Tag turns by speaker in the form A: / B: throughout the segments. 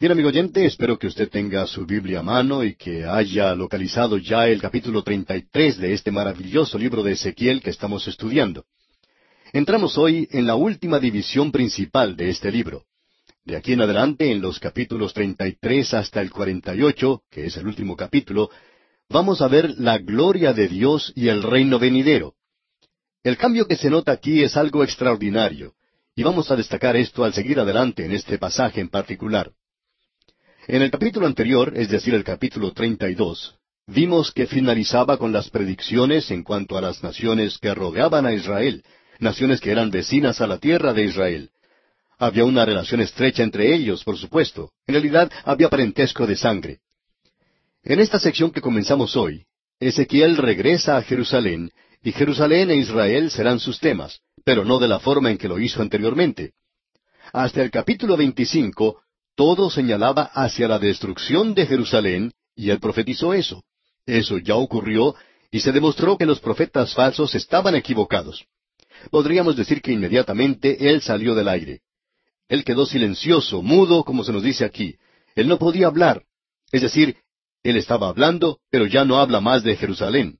A: Bien, amigo oyente, espero que usted tenga su Biblia a mano y que haya localizado ya el capítulo 33 de este maravilloso libro de Ezequiel que estamos estudiando. Entramos hoy en la última división principal de este libro. De aquí en adelante, en los capítulos 33 hasta el 48, que es el último capítulo, vamos a ver la gloria de Dios y el reino venidero. El cambio que se nota aquí es algo extraordinario, y vamos a destacar esto al seguir adelante en este pasaje en particular. En el capítulo anterior, es decir, el capítulo 32, vimos que finalizaba con las predicciones en cuanto a las naciones que rodeaban a Israel, naciones que eran vecinas a la tierra de Israel. Había una relación estrecha entre ellos, por supuesto. En realidad había parentesco de sangre. En esta sección que comenzamos hoy, Ezequiel regresa a Jerusalén, y Jerusalén e Israel serán sus temas, pero no de la forma en que lo hizo anteriormente. Hasta el capítulo 25 todo señalaba hacia la destrucción de Jerusalén, y él profetizó eso. Eso ya ocurrió, y se demostró que los profetas falsos estaban equivocados. Podríamos decir que inmediatamente él salió del aire. Él quedó silencioso, mudo, como se nos dice aquí. Él no podía hablar. Es decir, él estaba hablando, pero ya no habla más de Jerusalén.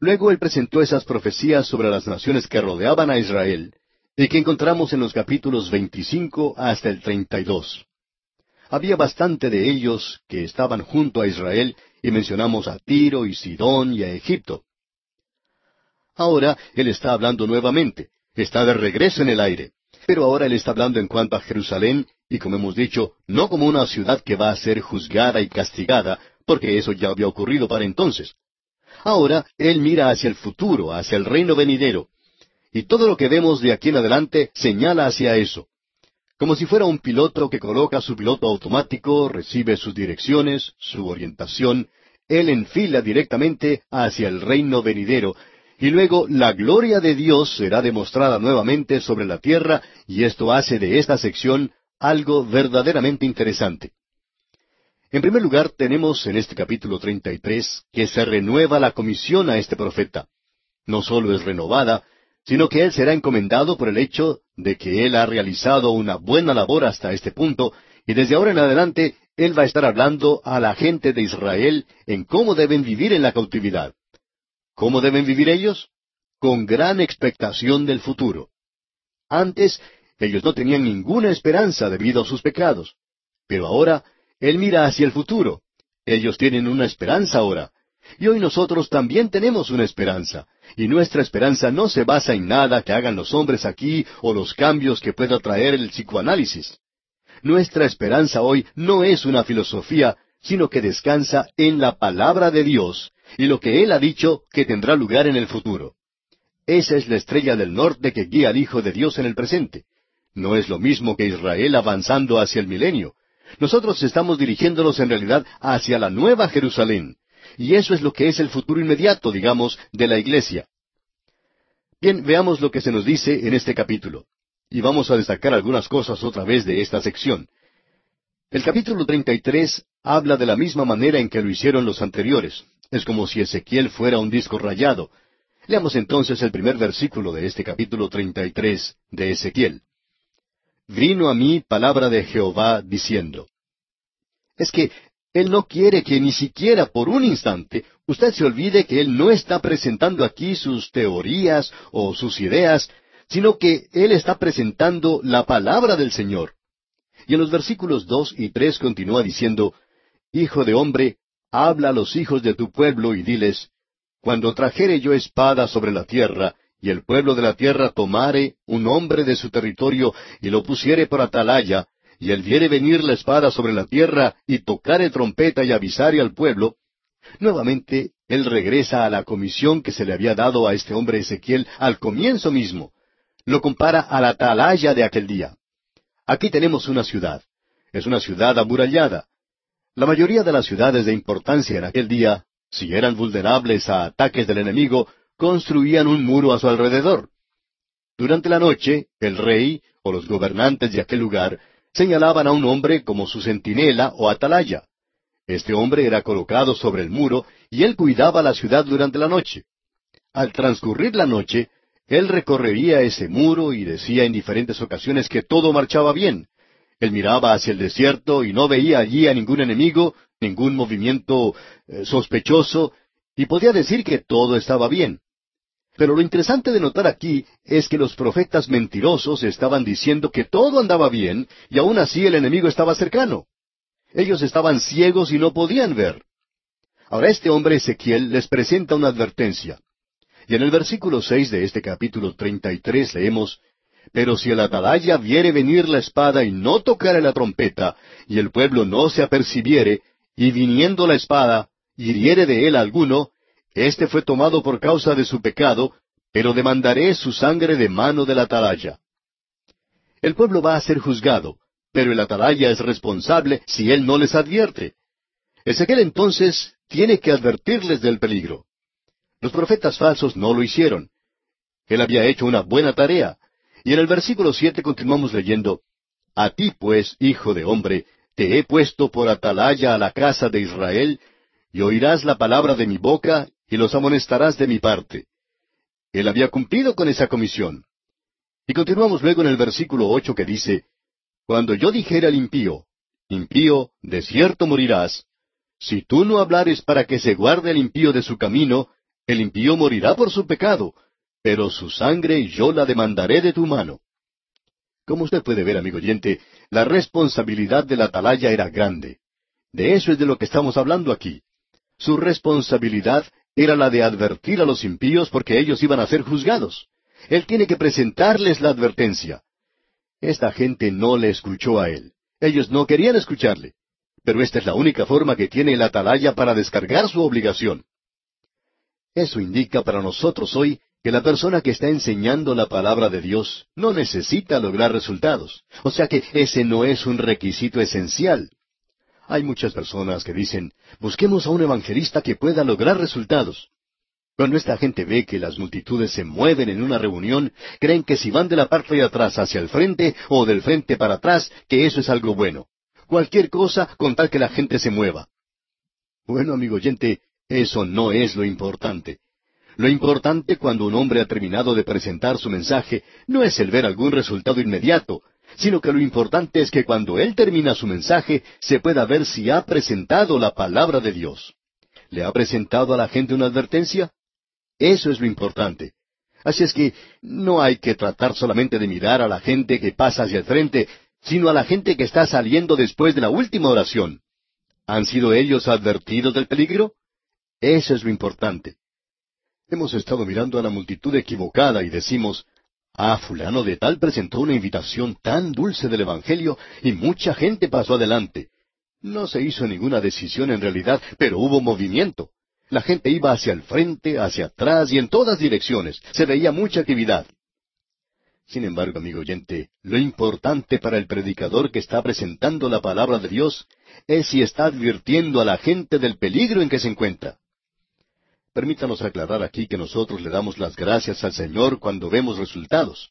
A: Luego él presentó esas profecías sobre las naciones que rodeaban a Israel, y que encontramos en los capítulos 25 hasta el 32 había bastante de ellos que estaban junto a Israel, y mencionamos a Tiro y Sidón y a Egipto. Ahora él está hablando nuevamente, está de regreso en el aire, pero ahora él está hablando en cuanto a Jerusalén, y como hemos dicho, no como una ciudad que va a ser juzgada y castigada, porque eso ya había ocurrido para entonces. Ahora él mira hacia el futuro, hacia el reino venidero, y todo lo que vemos de aquí en adelante señala hacia eso como si fuera un piloto que coloca su piloto automático, recibe sus direcciones, su orientación, él enfila directamente hacia el reino venidero, y luego la gloria de Dios será demostrada nuevamente sobre la tierra, y esto hace de esta sección algo verdaderamente interesante. En primer lugar, tenemos en este capítulo 33 que se renueva la comisión a este profeta. No solo es renovada, sino que él será encomendado por el hecho de que él ha realizado una buena labor hasta este punto, y desde ahora en adelante él va a estar hablando a la gente de Israel en cómo deben vivir en la cautividad. ¿Cómo deben vivir ellos? Con gran expectación del futuro. Antes, ellos no tenían ninguna esperanza debido a sus pecados. Pero ahora, Él mira hacia el futuro. Ellos tienen una esperanza ahora. Y hoy nosotros también tenemos una esperanza. Y nuestra esperanza no se basa en nada que hagan los hombres aquí o los cambios que pueda traer el psicoanálisis. Nuestra esperanza hoy no es una filosofía, sino que descansa en la palabra de Dios y lo que Él ha dicho que tendrá lugar en el futuro. Esa es la estrella del norte que guía al Hijo de Dios en el presente. No es lo mismo que Israel avanzando hacia el milenio. Nosotros estamos dirigiéndonos en realidad hacia la nueva Jerusalén, y eso es lo que es el futuro inmediato, digamos, de la iglesia. Bien, veamos lo que se nos dice en este capítulo. Y vamos a destacar algunas cosas otra vez de esta sección. El capítulo 33 habla de la misma manera en que lo hicieron los anteriores. Es como si Ezequiel fuera un disco rayado. Leamos entonces el primer versículo de este capítulo 33 de Ezequiel. Vino a mí palabra de Jehová diciendo. Es que él no quiere que ni siquiera por un instante usted se olvide que Él no está presentando aquí sus teorías o sus ideas, sino que Él está presentando la palabra del Señor. Y en los versículos dos y tres continúa diciendo, Hijo de hombre, habla a los hijos de tu pueblo y diles, Cuando trajere yo espada sobre la tierra, y el pueblo de la tierra tomare un hombre de su territorio y lo pusiere por atalaya, y él viere venir la espada sobre la tierra y tocare trompeta y avisare al pueblo, nuevamente él regresa a la comisión que se le había dado a este hombre Ezequiel al comienzo mismo. Lo compara a la atalaya de aquel día. Aquí tenemos una ciudad. Es una ciudad amurallada. La mayoría de las ciudades de importancia en aquel día, si eran vulnerables a ataques del enemigo, construían un muro a su alrededor. Durante la noche, el rey o los gobernantes de aquel lugar señalaban a un hombre como su centinela o atalaya. Este hombre era colocado sobre el muro y él cuidaba la ciudad durante la noche. Al transcurrir la noche, él recorrería ese muro y decía en diferentes ocasiones que todo marchaba bien. Él miraba hacia el desierto y no veía allí a ningún enemigo, ningún movimiento eh, sospechoso, y podía decir que todo estaba bien. Pero lo interesante de notar aquí es que los profetas mentirosos estaban diciendo que todo andaba bien y aún así el enemigo estaba cercano. Ellos estaban ciegos y no podían ver. Ahora este hombre Ezequiel les presenta una advertencia. Y en el versículo seis de este capítulo treinta y tres leemos Pero si el atalaya viere venir la espada y no tocare la trompeta, y el pueblo no se apercibiere, y viniendo la espada, hiriere de él alguno, éste fue tomado por causa de su pecado, pero demandaré su sangre de mano del atalaya. El pueblo va a ser juzgado, pero el atalaya es responsable si él no les advierte. Ezequiel entonces tiene que advertirles del peligro. Los profetas falsos no lo hicieron. Él había hecho una buena tarea. Y en el versículo siete continuamos leyendo, A ti pues, hijo de hombre, te he puesto por atalaya a la casa de Israel, y oirás la palabra de mi boca, y los amonestarás de mi parte. Él había cumplido con esa comisión. Y continuamos luego en el versículo ocho que dice, Cuando yo dijera al impío, impío, de cierto morirás, si tú no hablares para que se guarde el impío de su camino, el impío morirá por su pecado, pero su sangre yo la demandaré de tu mano. Como usted puede ver, amigo oyente, la responsabilidad de la atalaya era grande. De eso es de lo que estamos hablando aquí. Su responsabilidad era la de advertir a los impíos porque ellos iban a ser juzgados. Él tiene que presentarles la advertencia. Esta gente no le escuchó a él. Ellos no querían escucharle. Pero esta es la única forma que tiene el atalaya para descargar su obligación. Eso indica para nosotros hoy que la persona que está enseñando la palabra de Dios no necesita lograr resultados. O sea que ese no es un requisito esencial. Hay muchas personas que dicen, busquemos a un evangelista que pueda lograr resultados. Cuando esta gente ve que las multitudes se mueven en una reunión, creen que si van de la parte de atrás hacia el frente o del frente para atrás, que eso es algo bueno cualquier cosa con tal que la gente se mueva. Bueno, amigo oyente, eso no es lo importante. Lo importante cuando un hombre ha terminado de presentar su mensaje no es el ver algún resultado inmediato, sino que lo importante es que cuando él termina su mensaje se pueda ver si ha presentado la palabra de Dios. ¿Le ha presentado a la gente una advertencia? Eso es lo importante. Así es que no hay que tratar solamente de mirar a la gente que pasa hacia el frente, sino a la gente que está saliendo después de la última oración. ¿Han sido ellos advertidos del peligro? Eso es lo importante. Hemos estado mirando a la multitud equivocada y decimos, Ah, fulano de tal presentó una invitación tan dulce del Evangelio y mucha gente pasó adelante. No se hizo ninguna decisión en realidad, pero hubo movimiento. La gente iba hacia el frente, hacia atrás y en todas direcciones. Se veía mucha actividad. Sin embargo, amigo oyente, lo importante para el predicador que está presentando la palabra de Dios es si está advirtiendo a la gente del peligro en que se encuentra. Permítanos aclarar aquí que nosotros le damos las gracias al Señor cuando vemos resultados.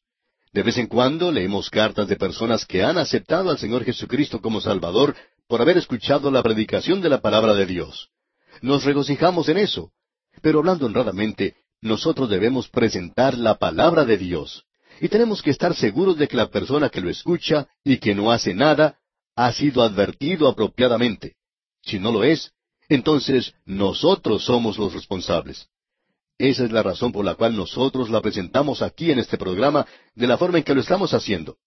A: De vez en cuando leemos cartas de personas que han aceptado al Señor Jesucristo como Salvador por haber escuchado la predicación de la palabra de Dios. Nos regocijamos en eso. Pero hablando honradamente, nosotros debemos presentar la palabra de Dios. Y tenemos que estar seguros de que la persona que lo escucha y que no hace nada ha sido advertido apropiadamente. Si no lo es, entonces nosotros somos los responsables. Esa es la razón por la cual nosotros la presentamos aquí en este programa de la forma en que lo estamos haciendo.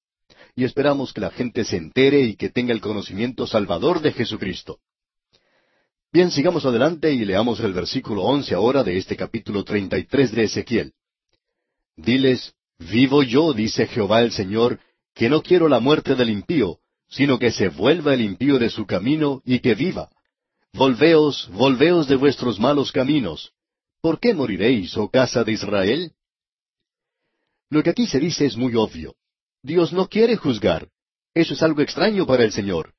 A: Y esperamos que la gente se entere y que tenga el conocimiento salvador de Jesucristo. Bien, sigamos adelante y leamos el versículo once ahora de este capítulo treinta y tres de Ezequiel. Diles, Vivo yo, dice Jehová el Señor, que no quiero la muerte del impío, sino que se vuelva el impío de su camino y que viva. Volveos, volveos de vuestros malos caminos. ¿Por qué moriréis, oh casa de Israel? Lo que aquí se dice es muy obvio. Dios no quiere juzgar. Eso es algo extraño para el Señor.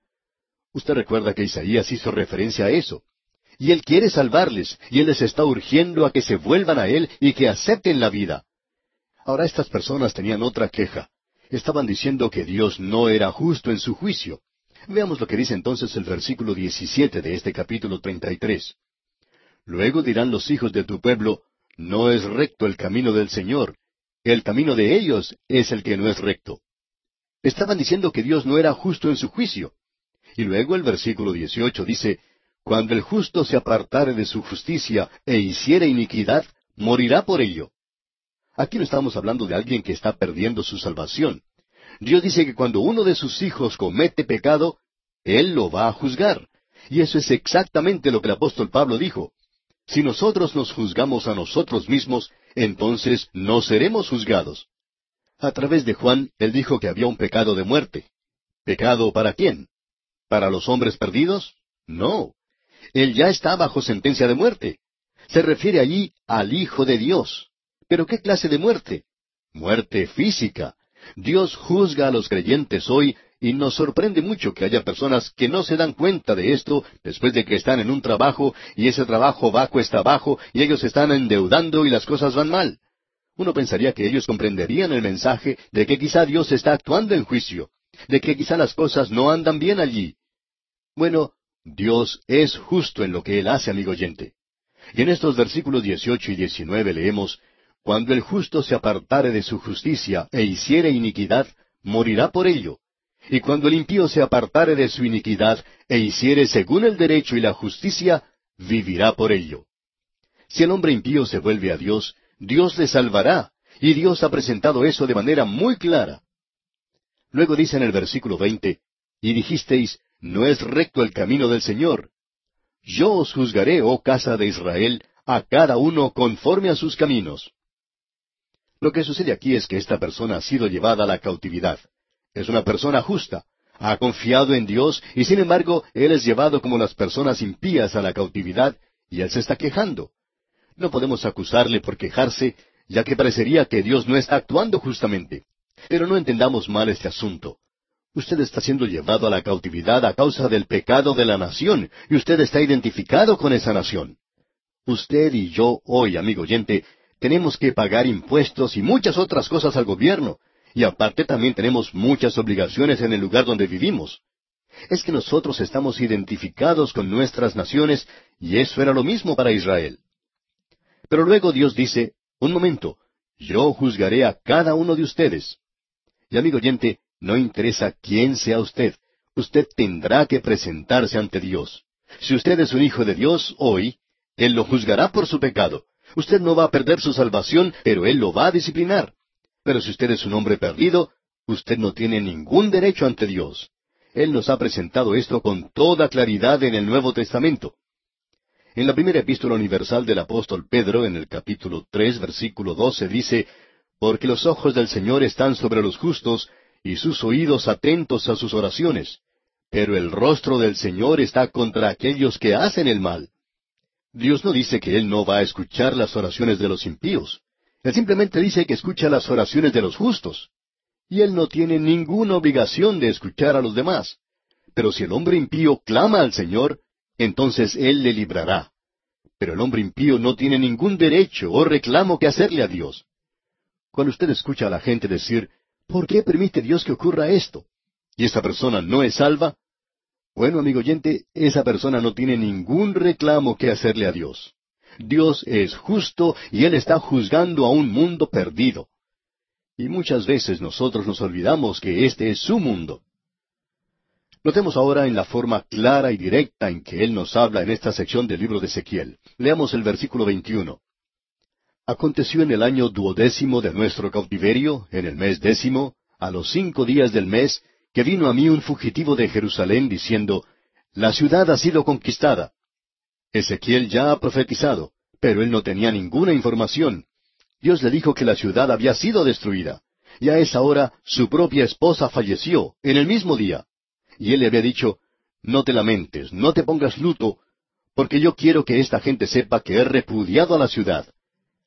A: Usted recuerda que Isaías hizo referencia a eso. Y Él quiere salvarles, y Él les está urgiendo a que se vuelvan a Él y que acepten la vida. Ahora estas personas tenían otra queja. Estaban diciendo que Dios no era justo en su juicio. Veamos lo que dice entonces el versículo 17 de este capítulo 33. Luego dirán los hijos de tu pueblo, no es recto el camino del Señor, el camino de ellos es el que no es recto. Estaban diciendo que Dios no era justo en su juicio. Y luego el versículo 18 dice, Cuando el justo se apartare de su justicia e hiciere iniquidad, morirá por ello. Aquí no estamos hablando de alguien que está perdiendo su salvación. Dios dice que cuando uno de sus hijos comete pecado, Él lo va a juzgar. Y eso es exactamente lo que el apóstol Pablo dijo. Si nosotros nos juzgamos a nosotros mismos, entonces no seremos juzgados. A través de Juan, él dijo que había un pecado de muerte. ¿Pecado para quién? ¿Para los hombres perdidos? No. Él ya está bajo sentencia de muerte. Se refiere allí al Hijo de Dios. ¿Pero qué clase de muerte? Muerte física. Dios juzga a los creyentes hoy y nos sorprende mucho que haya personas que no se dan cuenta de esto después de que están en un trabajo y ese trabajo va cuesta abajo y ellos están endeudando y las cosas van mal. Uno pensaría que ellos comprenderían el mensaje de que quizá Dios está actuando en juicio, de que quizá las cosas no andan bien allí. Bueno, Dios es justo en lo que Él hace, amigo oyente. Y en estos versículos 18 y 19 leemos, Cuando el justo se apartare de su justicia e hiciere iniquidad, morirá por ello. Y cuando el impío se apartare de su iniquidad e hiciere según el derecho y la justicia, vivirá por ello. Si el hombre impío se vuelve a Dios, Dios le salvará, y Dios ha presentado eso de manera muy clara. Luego dice en el versículo veinte, y dijisteis, no es recto el camino del Señor. Yo os juzgaré, oh casa de Israel, a cada uno conforme a sus caminos. Lo que sucede aquí es que esta persona ha sido llevada a la cautividad. Es una persona justa, ha confiado en Dios y sin embargo él es llevado como las personas impías a la cautividad y él se está quejando. No podemos acusarle por quejarse, ya que parecería que Dios no está actuando justamente. Pero no entendamos mal este asunto. Usted está siendo llevado a la cautividad a causa del pecado de la nación, y usted está identificado con esa nación. Usted y yo hoy, amigo oyente, tenemos que pagar impuestos y muchas otras cosas al gobierno, y aparte también tenemos muchas obligaciones en el lugar donde vivimos. Es que nosotros estamos identificados con nuestras naciones, y eso era lo mismo para Israel. Pero luego Dios dice, un momento, yo juzgaré a cada uno de ustedes. Y amigo oyente, no interesa quién sea usted, usted tendrá que presentarse ante Dios. Si usted es un hijo de Dios hoy, Él lo juzgará por su pecado. Usted no va a perder su salvación, pero Él lo va a disciplinar. Pero si usted es un hombre perdido, usted no tiene ningún derecho ante Dios. Él nos ha presentado esto con toda claridad en el Nuevo Testamento. En la primera epístola universal del apóstol Pedro, en el capítulo tres, versículo doce, dice, Porque los ojos del Señor están sobre los justos, y sus oídos atentos a sus oraciones. Pero el rostro del Señor está contra aquellos que hacen el mal. Dios no dice que Él no va a escuchar las oraciones de los impíos. Él simplemente dice que escucha las oraciones de los justos. Y Él no tiene ninguna obligación de escuchar a los demás. Pero si el hombre impío clama al Señor, entonces Él le librará. Pero el hombre impío no tiene ningún derecho o reclamo que hacerle a Dios. Cuando usted escucha a la gente decir, ¿Por qué permite Dios que ocurra esto? ¿Y esa persona no es salva? Bueno, amigo oyente, esa persona no tiene ningún reclamo que hacerle a Dios. Dios es justo y Él está juzgando a un mundo perdido. Y muchas veces nosotros nos olvidamos que este es su mundo. Notemos ahora en la forma clara y directa en que Él nos habla en esta sección del libro de Ezequiel. Leamos el versículo 21. Aconteció en el año duodécimo de nuestro cautiverio, en el mes décimo, a los cinco días del mes, que vino a mí un fugitivo de Jerusalén diciendo, La ciudad ha sido conquistada. Ezequiel ya ha profetizado, pero él no tenía ninguna información. Dios le dijo que la ciudad había sido destruida, y a esa hora su propia esposa falleció, en el mismo día. Y él le había dicho, No te lamentes, no te pongas luto, porque yo quiero que esta gente sepa que he repudiado a la ciudad.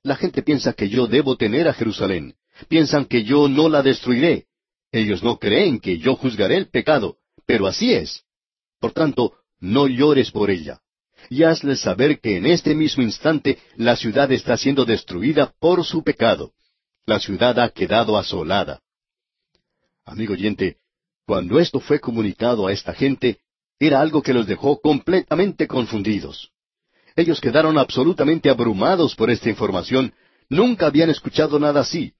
A: La gente piensa que yo debo tener a Jerusalén. Piensan que yo no la destruiré. Ellos no creen que yo juzgaré el pecado, pero así es. Por tanto, no llores por ella. Y hazles saber que en este mismo instante la ciudad está siendo destruida por su pecado. La ciudad ha quedado asolada. Amigo oyente, cuando esto fue comunicado a esta gente, era algo que los dejó completamente confundidos. Ellos quedaron absolutamente abrumados por esta información. Nunca habían escuchado nada así.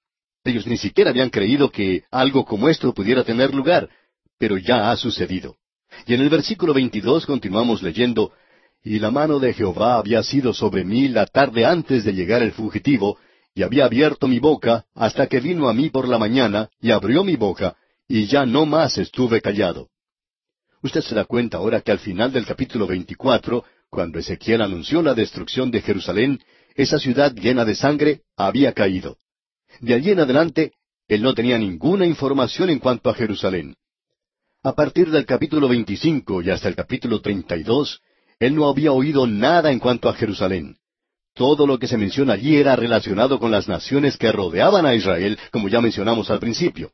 A: Ellos ni siquiera habían creído que algo como esto pudiera tener lugar, pero ya ha sucedido. Y en el versículo 22 continuamos leyendo, Y la mano de Jehová había sido sobre mí la tarde antes de llegar el fugitivo, y había abierto mi boca hasta que vino a mí por la mañana, y abrió mi boca, y ya no más estuve callado. Usted se da cuenta ahora que al final del capítulo 24, cuando Ezequiel anunció la destrucción de Jerusalén, esa ciudad llena de sangre había caído. De allí en adelante, él no tenía ninguna información en cuanto a Jerusalén. A partir del capítulo 25 y hasta el capítulo 32, él no había oído nada en cuanto a Jerusalén. Todo lo que se menciona allí era relacionado con las naciones que rodeaban a Israel, como ya mencionamos al principio.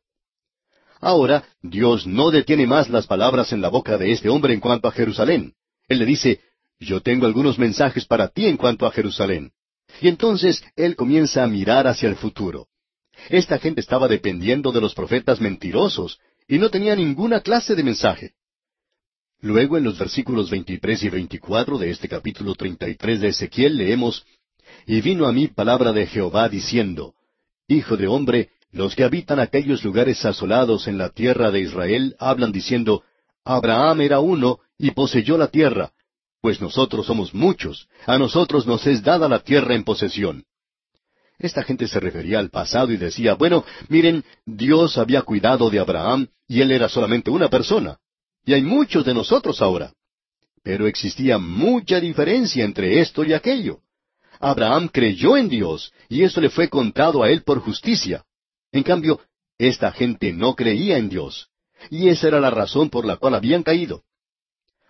A: Ahora, Dios no detiene más las palabras en la boca de este hombre en cuanto a Jerusalén. Él le dice, yo tengo algunos mensajes para ti en cuanto a Jerusalén. Y entonces él comienza a mirar hacia el futuro. Esta gente estaba dependiendo de los profetas mentirosos y no tenía ninguna clase de mensaje. Luego en los versículos 23 y 24 de este capítulo 33 de Ezequiel leemos, Y vino a mí palabra de Jehová diciendo, Hijo de hombre, los que habitan aquellos lugares asolados en la tierra de Israel hablan diciendo, Abraham era uno y poseyó la tierra, pues nosotros somos muchos, a nosotros nos es dada la tierra en posesión. Esta gente se refería al pasado y decía, bueno, miren, Dios había cuidado de Abraham y él era solamente una persona. Y hay muchos de nosotros ahora. Pero existía mucha diferencia entre esto y aquello. Abraham creyó en Dios y eso le fue contado a él por justicia. En cambio, esta gente no creía en Dios. Y esa era la razón por la cual habían caído.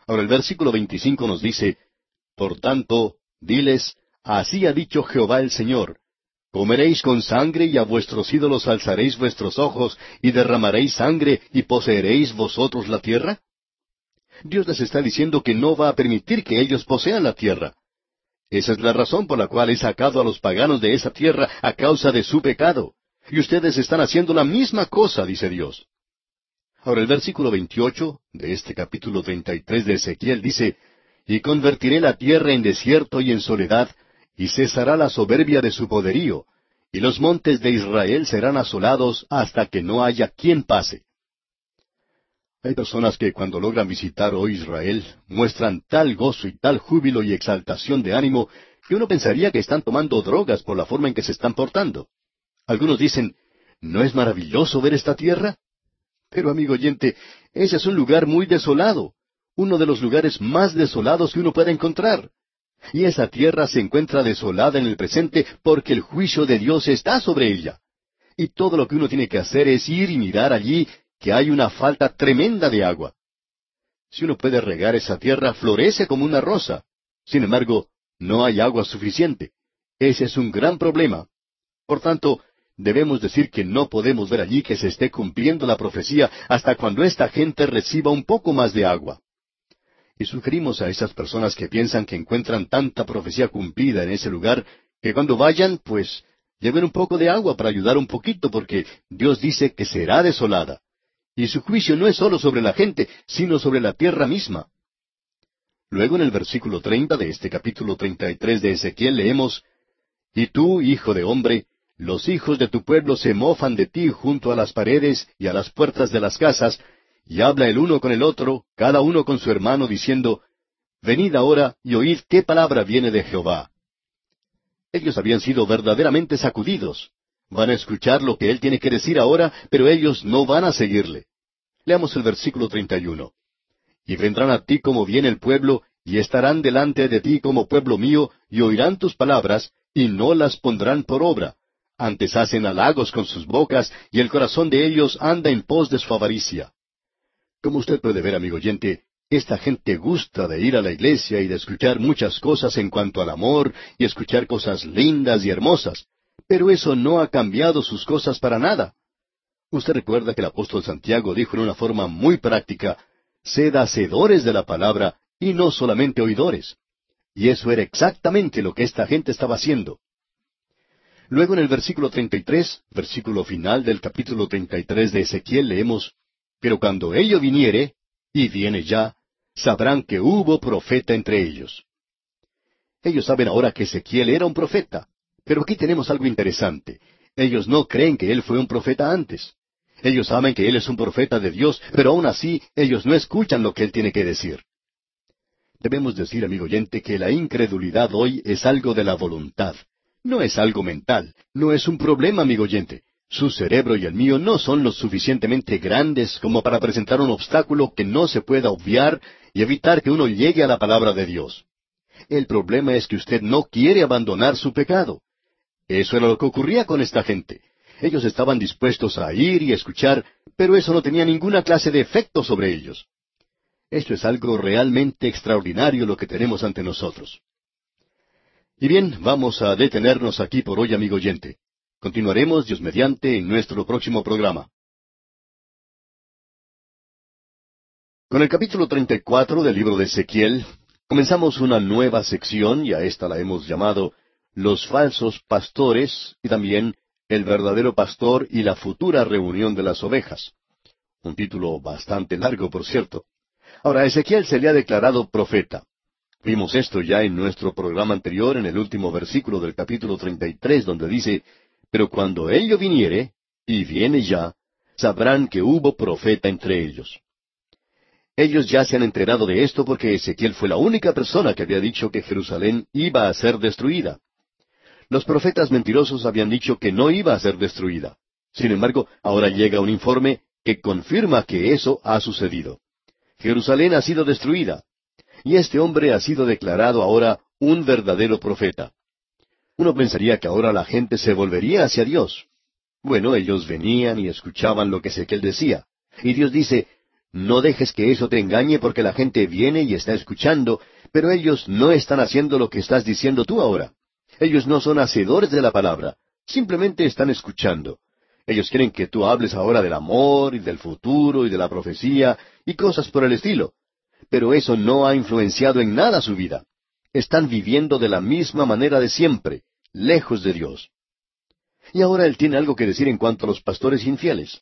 A: Ahora el versículo 25 nos dice, Por tanto, diles, así ha dicho Jehová el Señor, ¿Comeréis con sangre y a vuestros ídolos alzaréis vuestros ojos y derramaréis sangre y poseeréis vosotros la tierra? Dios les está diciendo que no va a permitir que ellos posean la tierra. Esa es la razón por la cual he sacado a los paganos de esa tierra a causa de su pecado. Y ustedes están haciendo la misma cosa, dice Dios. Ahora el versículo 28 de este capítulo 33 de Ezequiel dice, Y convertiré la tierra en desierto y en soledad, y cesará la soberbia de su poderío, y los montes de Israel serán asolados hasta que no haya quien pase. Hay personas que cuando logran visitar hoy Israel muestran tal gozo y tal júbilo y exaltación de ánimo que uno pensaría que están tomando drogas por la forma en que se están portando. Algunos dicen, ¿no es maravilloso ver esta tierra? Pero amigo oyente, ese es un lugar muy desolado, uno de los lugares más desolados que uno puede encontrar. Y esa tierra se encuentra desolada en el presente porque el juicio de Dios está sobre ella. Y todo lo que uno tiene que hacer es ir y mirar allí que hay una falta tremenda de agua. Si uno puede regar esa tierra, florece como una rosa. Sin embargo, no hay agua suficiente. Ese es un gran problema. Por tanto, debemos decir que no podemos ver allí que se esté cumpliendo la profecía hasta cuando esta gente reciba un poco más de agua. Y sugerimos a esas personas que piensan que encuentran tanta profecía cumplida en ese lugar, que cuando vayan, pues, lleven un poco de agua para ayudar un poquito, porque Dios dice que será desolada. Y su juicio no es solo sobre la gente, sino sobre la tierra misma. Luego en el versículo treinta de este capítulo treinta y tres de Ezequiel leemos Y tú, hijo de hombre, los hijos de tu pueblo se mofan de ti junto a las paredes y a las puertas de las casas, y habla el uno con el otro, cada uno con su hermano, diciendo, Venid ahora y oíd qué palabra viene de Jehová. Ellos habían sido verdaderamente sacudidos. Van a escuchar lo que él tiene que decir ahora, pero ellos no van a seguirle. Leamos el versículo 31. Y vendrán a ti como viene el pueblo, y estarán delante de ti como pueblo mío, y oirán tus palabras, y no las pondrán por obra. Antes hacen halagos con sus bocas, y el corazón de ellos anda en pos de su avaricia. Como usted puede ver, amigo oyente, esta gente gusta de ir a la iglesia y de escuchar muchas cosas en cuanto al amor y escuchar cosas lindas y hermosas, pero eso no ha cambiado sus cosas para nada. Usted recuerda que el apóstol Santiago dijo en una forma muy práctica, sed hacedores de la palabra y no solamente oidores. Y eso era exactamente lo que esta gente estaba haciendo. Luego en el versículo 33, versículo final del capítulo 33 de Ezequiel, leemos, pero cuando ello viniere, y viene ya, sabrán que hubo profeta entre ellos. Ellos saben ahora que Ezequiel era un profeta, pero aquí tenemos algo interesante. Ellos no creen que Él fue un profeta antes. Ellos saben que Él es un profeta de Dios, pero aún así ellos no escuchan lo que Él tiene que decir. Debemos decir, amigo oyente, que la incredulidad hoy es algo de la voluntad. No es algo mental, no es un problema, amigo oyente. Su cerebro y el mío no son lo suficientemente grandes como para presentar un obstáculo que no se pueda obviar y evitar que uno llegue a la palabra de Dios. El problema es que usted no quiere abandonar su pecado. Eso era lo que ocurría con esta gente. Ellos estaban dispuestos a ir y escuchar, pero eso no tenía ninguna clase de efecto sobre ellos. Esto es algo realmente extraordinario lo que tenemos ante nosotros. Y bien, vamos a detenernos aquí por hoy, amigo oyente. Continuaremos, Dios mediante, en nuestro próximo programa. Con el capítulo 34 del libro de Ezequiel, comenzamos una nueva sección, y a esta la hemos llamado Los falsos pastores y también El verdadero pastor y la futura reunión de las ovejas. Un título bastante largo, por cierto. Ahora, Ezequiel se le ha declarado profeta. Vimos esto ya en nuestro programa anterior, en el último versículo del capítulo 33, donde dice, Pero cuando ello viniere, y viene ya, sabrán que hubo profeta entre ellos. Ellos ya se han enterado de esto porque Ezequiel fue la única persona que había dicho que Jerusalén iba a ser destruida. Los profetas mentirosos habían dicho que no iba a ser destruida. Sin embargo, ahora llega un informe que confirma que eso ha sucedido. Jerusalén ha sido destruida. Y este hombre ha sido declarado ahora un verdadero profeta. Uno pensaría que ahora la gente se volvería hacia Dios. Bueno, ellos venían y escuchaban lo que Ezequiel decía. Y Dios dice, no dejes que eso te engañe porque la gente viene y está escuchando, pero ellos no están haciendo lo que estás diciendo tú ahora. Ellos no son hacedores de la palabra, simplemente están escuchando. Ellos quieren que tú hables ahora del amor y del futuro y de la profecía y cosas por el estilo. Pero eso no ha influenciado en nada su vida. Están viviendo de la misma manera de siempre, lejos de Dios. Y ahora Él tiene algo que decir en cuanto a los pastores infieles.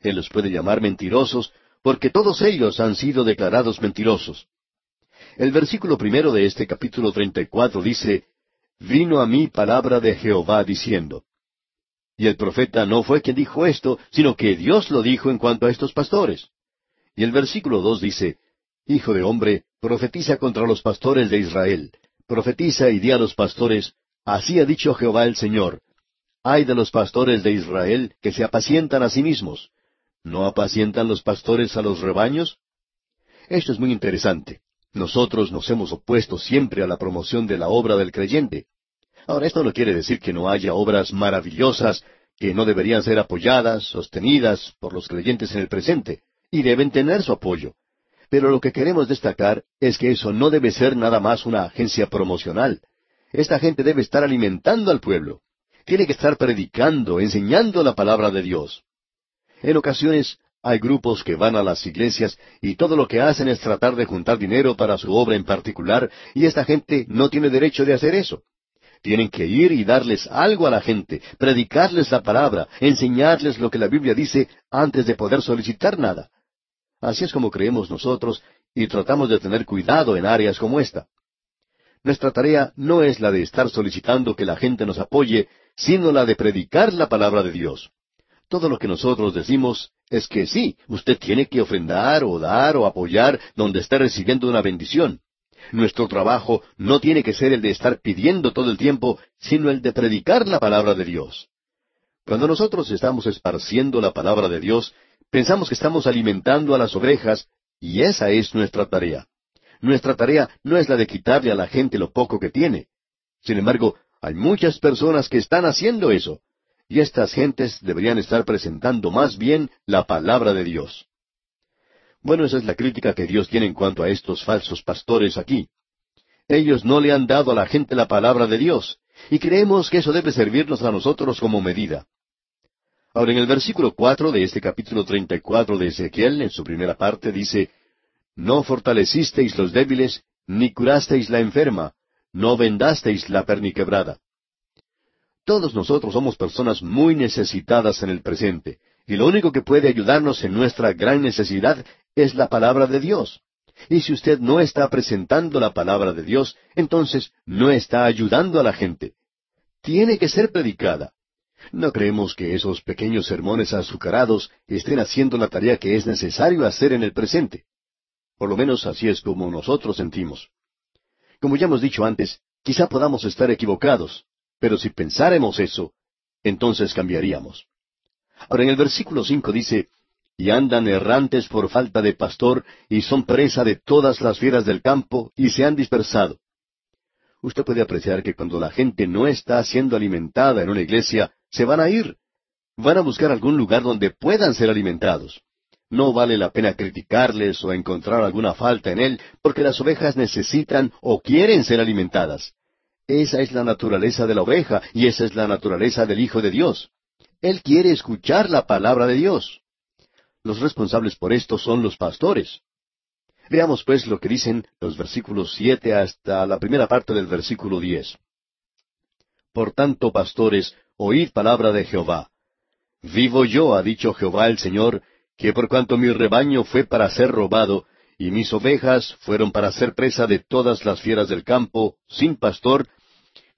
A: Él los puede llamar mentirosos porque todos ellos han sido declarados mentirosos. El versículo primero de este capítulo treinta y cuatro dice, Vino a mí palabra de Jehová diciendo. Y el profeta no fue quien dijo esto, sino que Dios lo dijo en cuanto a estos pastores. Y el versículo dos dice, Hijo de hombre, profetiza contra los pastores de Israel. Profetiza y di a los pastores, Así ha dicho Jehová el Señor. Ay de los pastores de Israel que se apacientan a sí mismos. ¿No apacientan los pastores a los rebaños? Esto es muy interesante. Nosotros nos hemos opuesto siempre a la promoción de la obra del creyente. Ahora, esto no quiere decir que no haya obras maravillosas que no deberían ser apoyadas, sostenidas por los creyentes en el presente, y deben tener su apoyo. Pero lo que queremos destacar es que eso no debe ser nada más una agencia promocional. Esta gente debe estar alimentando al pueblo. Tiene que estar predicando, enseñando la palabra de Dios. En ocasiones hay grupos que van a las iglesias y todo lo que hacen es tratar de juntar dinero para su obra en particular, y esta gente no tiene derecho de hacer eso. Tienen que ir y darles algo a la gente, predicarles la palabra, enseñarles lo que la Biblia dice antes de poder solicitar nada. Así es como creemos nosotros y tratamos de tener cuidado en áreas como esta. Nuestra tarea no es la de estar solicitando que la gente nos apoye, sino la de predicar la palabra de Dios. Todo lo que nosotros decimos es que sí, usted tiene que ofrendar o dar o apoyar donde está recibiendo una bendición. Nuestro trabajo no tiene que ser el de estar pidiendo todo el tiempo, sino el de predicar la palabra de Dios. Cuando nosotros estamos esparciendo la palabra de Dios, pensamos que estamos alimentando a las ovejas, y esa es nuestra tarea. Nuestra tarea no es la de quitarle a la gente lo poco que tiene. Sin embargo, hay muchas personas que están haciendo eso, y estas gentes deberían estar presentando más bien la palabra de Dios. Bueno, esa es la crítica que Dios tiene en cuanto a estos falsos pastores aquí. Ellos no le han dado a la gente la palabra de Dios, y creemos que eso debe servirnos a nosotros como medida. Ahora, en el versículo cuatro de este capítulo treinta y cuatro de Ezequiel, en su primera parte, dice, No fortalecisteis los débiles, ni curasteis la enferma, no vendasteis la perniquebrada. Todos nosotros somos personas muy necesitadas en el presente, y lo único que puede ayudarnos en nuestra gran necesidad es la palabra de Dios. Y si usted no está presentando la palabra de Dios, entonces no está ayudando a la gente. Tiene que ser predicada. No creemos que esos pequeños sermones azucarados estén haciendo la tarea que es necesario hacer en el presente. Por lo menos así es como nosotros sentimos. Como ya hemos dicho antes, quizá podamos estar equivocados, pero si pensáremos eso, entonces cambiaríamos. Ahora en el versículo cinco dice, y andan errantes por falta de pastor, y son presa de todas las fieras del campo, y se han dispersado. Usted puede apreciar que cuando la gente no está siendo alimentada en una iglesia, se van a ir. Van a buscar algún lugar donde puedan ser alimentados. No vale la pena criticarles o encontrar alguna falta en él, porque las ovejas necesitan o quieren ser alimentadas. Esa es la naturaleza de la oveja y esa es la naturaleza del Hijo de Dios. Él quiere escuchar la palabra de Dios. Los responsables por esto son los pastores. Veamos pues lo que dicen los versículos siete hasta la primera parte del versículo diez. Por tanto, pastores, oíd palabra de Jehová. Vivo yo, ha dicho Jehová el Señor, que por cuanto mi rebaño fue para ser robado, y mis ovejas fueron para ser presa de todas las fieras del campo, sin pastor,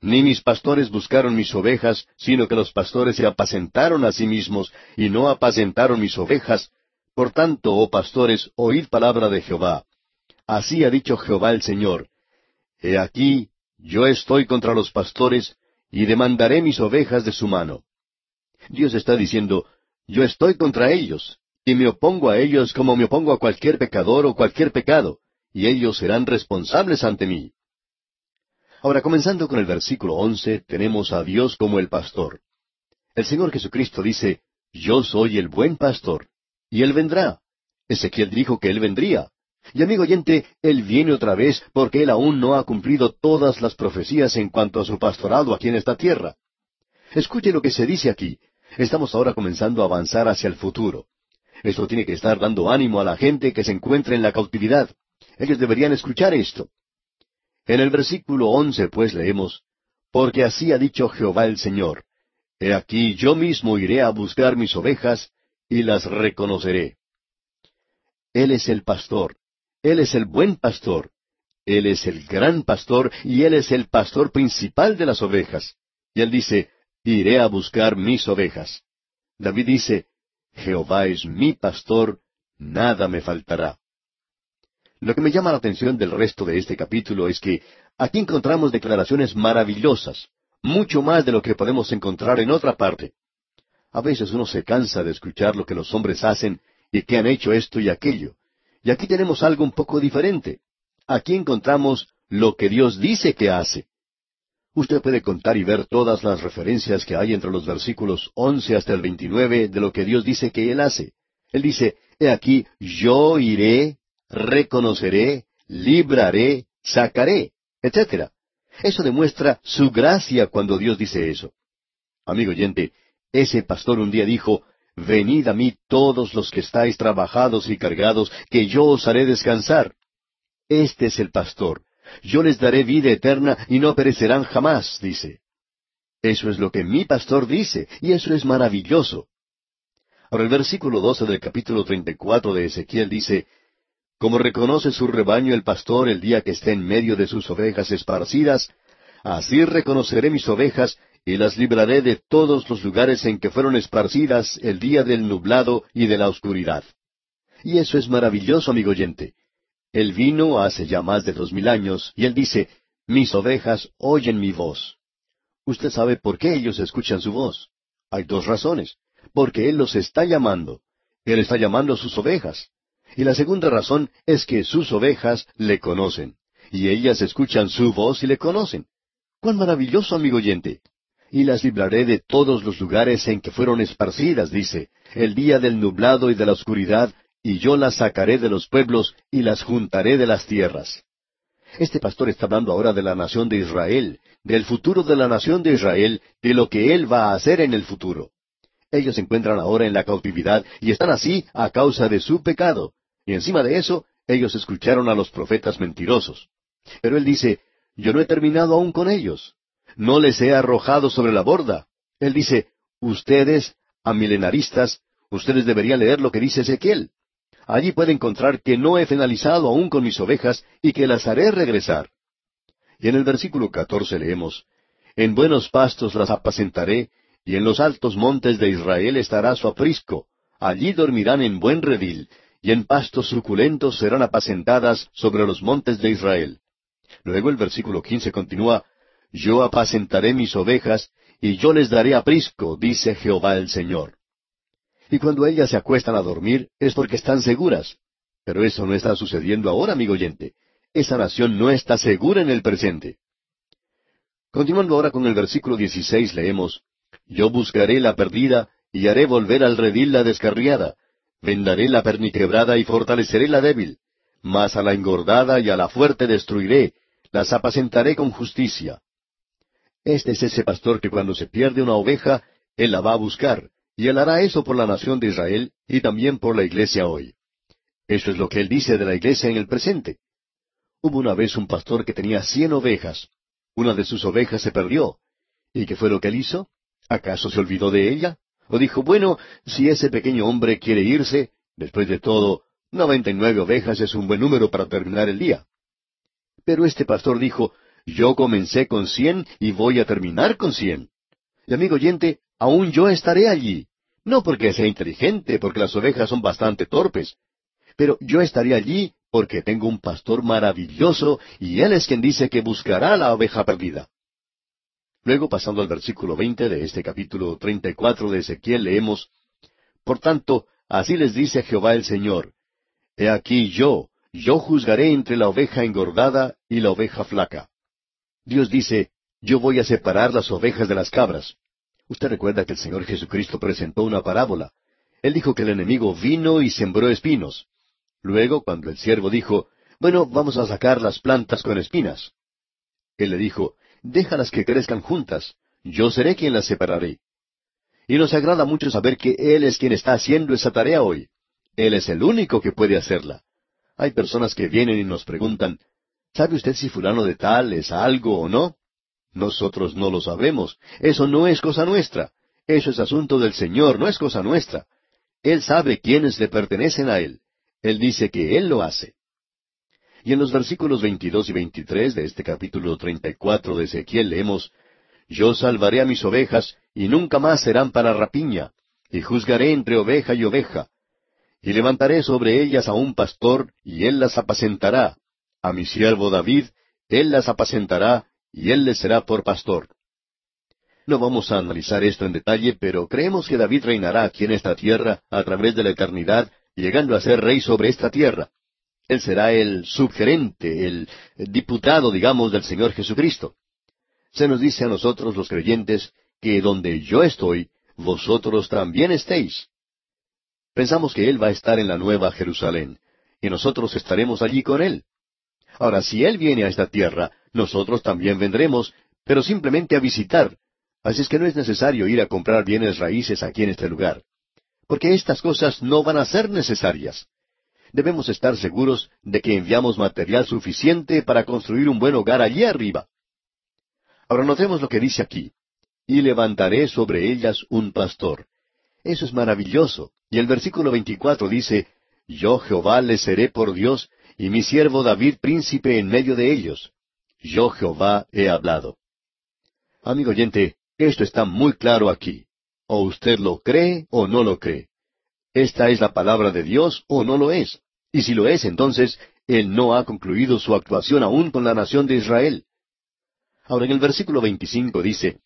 A: ni mis pastores buscaron mis ovejas, sino que los pastores se apacentaron a sí mismos, y no apacentaron mis ovejas. Por tanto, oh pastores, oíd palabra de Jehová. Así ha dicho Jehová el Señor. He aquí, yo estoy contra los pastores, y demandaré mis ovejas de su mano. Dios está diciendo, yo estoy contra ellos, y me opongo a ellos como me opongo a cualquier pecador o cualquier pecado, y ellos serán responsables ante mí. Ahora, comenzando con el versículo once, tenemos a Dios como el pastor. El Señor Jesucristo dice, Yo soy el buen pastor, y Él vendrá. Ezequiel dijo que Él vendría. Y amigo oyente, Él viene otra vez porque Él aún no ha cumplido todas las profecías en cuanto a su pastorado aquí en esta tierra. Escuche lo que se dice aquí. Estamos ahora comenzando a avanzar hacia el futuro. Esto tiene que estar dando ánimo a la gente que se encuentra en la cautividad. Ellos deberían escuchar esto. En el versículo once pues leemos, Porque así ha dicho Jehová el Señor, He aquí yo mismo iré a buscar mis ovejas, y las reconoceré. Él es el pastor, Él es el buen pastor, Él es el gran pastor, y Él es el pastor principal de las ovejas. Y Él dice, Iré a buscar mis ovejas. David dice, Jehová es mi pastor, nada me faltará. Lo que me llama la atención del resto de este capítulo es que aquí encontramos declaraciones maravillosas, mucho más de lo que podemos encontrar en otra parte. A veces uno se cansa de escuchar lo que los hombres hacen y que han hecho esto y aquello. Y aquí tenemos algo un poco diferente. Aquí encontramos lo que Dios dice que hace. Usted puede contar y ver todas las referencias que hay entre los versículos once hasta el veintinueve de lo que Dios dice que Él hace. Él dice, He aquí, yo iré, reconoceré, libraré, sacaré, etc. Eso demuestra su gracia cuando Dios dice eso. Amigo oyente, ese pastor un día dijo, Venid a mí todos los que estáis trabajados y cargados, que yo os haré descansar. Este es el pastor, yo les daré vida eterna y no perecerán jamás, dice. Eso es lo que mi pastor dice, y eso es maravilloso. Ahora el versículo 12 del capítulo 34 de Ezequiel dice, Como reconoce su rebaño el pastor el día que esté en medio de sus ovejas esparcidas, así reconoceré mis ovejas y las libraré de todos los lugares en que fueron esparcidas el día del nublado y de la oscuridad. Y eso es maravilloso, amigo oyente. Él vino hace ya más de dos mil años y él dice, mis ovejas oyen mi voz. Usted sabe por qué ellos escuchan su voz. Hay dos razones. Porque Él los está llamando. Él está llamando a sus ovejas. Y la segunda razón es que sus ovejas le conocen. Y ellas escuchan su voz y le conocen. ¡Cuán maravilloso, amigo oyente! Y las libraré de todos los lugares en que fueron esparcidas, dice, el día del nublado y de la oscuridad, y yo las sacaré de los pueblos y las juntaré de las tierras. Este pastor está hablando ahora de la nación de Israel, del futuro de la nación de Israel, de lo que él va a hacer en el futuro. Ellos se encuentran ahora en la cautividad y están así a causa de su pecado. Y encima de eso, ellos escucharon a los profetas mentirosos. Pero él dice, yo no he terminado aún con ellos. No les he arrojado sobre la borda. Él dice, ustedes, amilenaristas, ustedes deberían leer lo que dice Ezequiel. Allí puede encontrar que no he finalizado aún con mis ovejas y que las haré regresar. Y en el versículo catorce leemos, En buenos pastos las apacentaré, y en los altos montes de Israel estará su aprisco. Allí dormirán en buen redil, y en pastos suculentos serán apacentadas sobre los montes de Israel. Luego el versículo quince continúa, Yo apacentaré mis ovejas, y yo les daré aprisco, dice Jehová el Señor. Y cuando ellas se acuestan a dormir es porque están seguras. Pero eso no está sucediendo ahora, amigo oyente. Esa nación no está segura en el presente. Continuando ahora con el versículo 16 leemos, Yo buscaré la perdida y haré volver al redil la descarriada. Vendaré la perniquebrada y fortaleceré la débil. Mas a la engordada y a la fuerte destruiré, las apacentaré con justicia. Este es ese pastor que cuando se pierde una oveja, él la va a buscar, y él hará eso por la nación de Israel y también por la iglesia hoy. Eso es lo que él dice de la iglesia en el presente. Hubo una vez un pastor que tenía cien ovejas. Una de sus ovejas se perdió. ¿Y qué fue lo que él hizo? ¿Acaso se olvidó de ella? ¿O dijo, bueno, si ese pequeño hombre quiere irse, después de todo, noventa y nueve ovejas es un buen número para terminar el día? Pero este pastor dijo, yo comencé con cien y voy a terminar con cien. Y amigo oyente, aún yo estaré allí. No porque sea inteligente, porque las ovejas son bastante torpes, pero yo estaré allí porque tengo un pastor maravilloso y él es quien dice que buscará la oveja perdida. Luego, pasando al versículo veinte de este capítulo treinta y cuatro de Ezequiel, leemos Por tanto, así les dice Jehová el Señor He aquí yo, yo juzgaré entre la oveja engordada y la oveja flaca. Dios dice, yo voy a separar las ovejas de las cabras. Usted recuerda que el Señor Jesucristo presentó una parábola. Él dijo que el enemigo vino y sembró espinos. Luego, cuando el siervo dijo, Bueno, vamos a sacar las plantas con espinas. Él le dijo, Déjalas que crezcan juntas, yo seré quien las separaré. Y nos agrada mucho saber que Él es quien está haciendo esa tarea hoy. Él es el único que puede hacerla. Hay personas que vienen y nos preguntan, ¿sabe usted si fulano de tal es algo o no? Nosotros no lo sabemos. Eso no es cosa nuestra. Eso es asunto del Señor, no es cosa nuestra. Él sabe quiénes le pertenecen a Él. Él dice que Él lo hace. Y en los versículos 22 y 23 de este capítulo 34 de Ezequiel leemos, Yo salvaré a mis ovejas, y nunca más serán para rapiña, y juzgaré entre oveja y oveja. Y levantaré sobre ellas a un pastor, y él las apacentará. A mi siervo David, él las apacentará, y él les será por pastor. No vamos a analizar esto en detalle, pero creemos que David reinará aquí en esta tierra a través de la eternidad llegando a ser rey sobre esta tierra. Él será el subgerente, el diputado, digamos, del Señor Jesucristo. Se nos dice a nosotros los creyentes que donde yo estoy, vosotros también estéis. Pensamos que Él va a estar en la nueva Jerusalén, y nosotros estaremos allí con Él. Ahora, si Él viene a esta tierra, nosotros también vendremos, pero simplemente a visitar. Así es que no es necesario ir a comprar bienes raíces aquí en este lugar porque estas cosas no van a ser necesarias. Debemos estar seguros de que enviamos material suficiente para construir un buen hogar allí arriba. Ahora notemos lo que dice aquí. Y levantaré sobre ellas un pastor. Eso es maravilloso. Y el versículo 24 dice, Yo Jehová les seré por Dios, y mi siervo David príncipe en medio de ellos. Yo Jehová he hablado. Amigo oyente, esto está muy claro aquí. O usted lo cree o no lo cree. Esta es la palabra de Dios o no lo es. Y si lo es, entonces, Él no ha concluido su actuación aún con la nación de Israel. Ahora en el versículo 25 dice,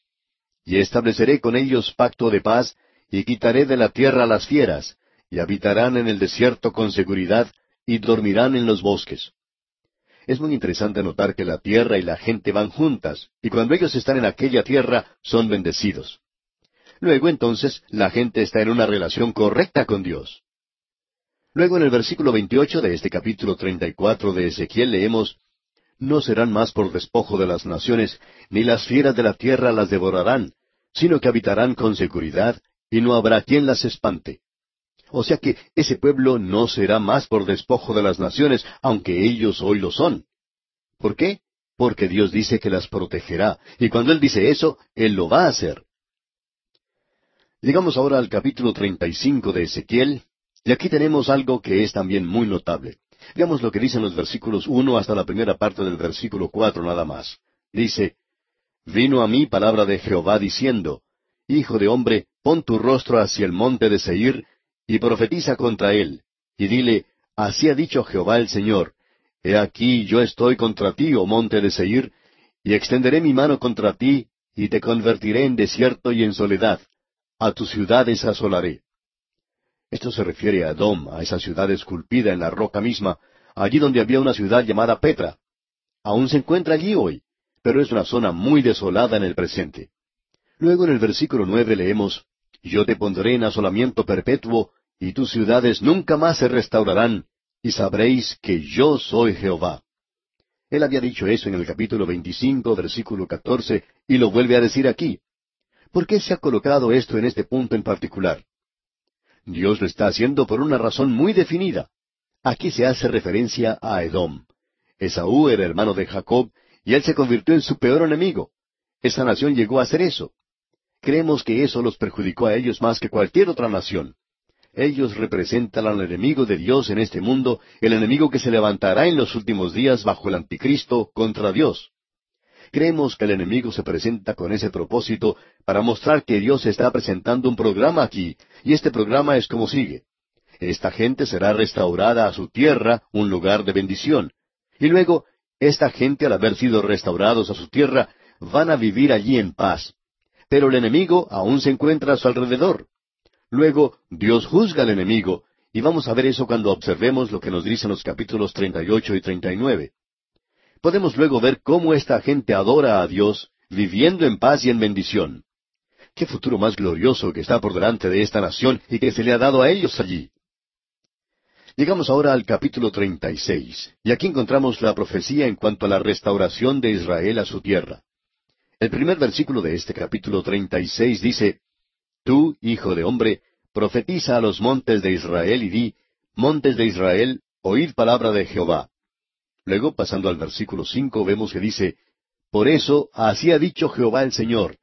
A: Y estableceré con ellos pacto de paz, y quitaré de la tierra las fieras, y habitarán en el desierto con seguridad, y dormirán en los bosques. Es muy interesante notar que la tierra y la gente van juntas, y cuando ellos están en aquella tierra son bendecidos. Luego entonces la gente está en una relación correcta con Dios. Luego en el versículo 28 de este capítulo 34 de Ezequiel leemos, No serán más por despojo de las naciones, ni las fieras de la tierra las devorarán, sino que habitarán con seguridad, y no habrá quien las espante. O sea que ese pueblo no será más por despojo de las naciones, aunque ellos hoy lo son. ¿Por qué? Porque Dios dice que las protegerá, y cuando Él dice eso, Él lo va a hacer. Llegamos ahora al capítulo 35 de Ezequiel, y aquí tenemos algo que es también muy notable. Veamos lo que dicen los versículos uno hasta la primera parte del versículo cuatro nada más. Dice, Vino a mí palabra de Jehová diciendo, Hijo de hombre, pon tu rostro hacia el monte de Seir, y profetiza contra él, y dile, Así ha dicho Jehová el Señor, He aquí yo estoy contra ti, oh monte de Seir, y extenderé mi mano contra ti, y te convertiré en desierto y en soledad. A tus ciudades asolaré. Esto se refiere a Edom, a esa ciudad esculpida en la roca misma, allí donde había una ciudad llamada Petra. Aún se encuentra allí hoy, pero es una zona muy desolada en el presente. Luego en el versículo nueve leemos, Yo te pondré en asolamiento perpetuo, y tus ciudades nunca más se restaurarán, y sabréis que yo soy Jehová. Él había dicho eso en el capítulo 25, versículo 14, y lo vuelve a decir aquí. ¿Por qué se ha colocado esto en este punto en particular? Dios lo está haciendo por una razón muy definida. Aquí se hace referencia a Edom. Esaú era hermano de Jacob, y él se convirtió en su peor enemigo. Esa nación llegó a hacer eso. Creemos que eso los perjudicó a ellos más que cualquier otra nación. Ellos representan al enemigo de Dios en este mundo, el enemigo que se levantará en los últimos días bajo el anticristo contra Dios. Creemos que el enemigo se presenta con ese propósito para mostrar que Dios está presentando un programa aquí, y este programa es como sigue. Esta gente será restaurada a su tierra, un lugar de bendición. Y luego, esta gente al haber sido restaurados a su tierra, van a vivir allí en paz. Pero el enemigo aún se encuentra a su alrededor. Luego, Dios juzga al enemigo, y vamos a ver eso cuando observemos lo que nos dicen los capítulos 38 y 39. Podemos luego ver cómo esta gente adora a Dios, viviendo en paz y en bendición. Qué futuro más glorioso que está por delante de esta nación y que se le ha dado a ellos allí. Llegamos ahora al capítulo 36, y aquí encontramos la profecía en cuanto a la restauración de Israel a su tierra. El primer versículo de este capítulo 36 dice, Tú, hijo de hombre, profetiza a los montes de Israel y di, Montes de Israel, oíd palabra de Jehová. Luego, pasando al versículo cinco, vemos que dice, Por eso, así ha dicho Jehová el Señor,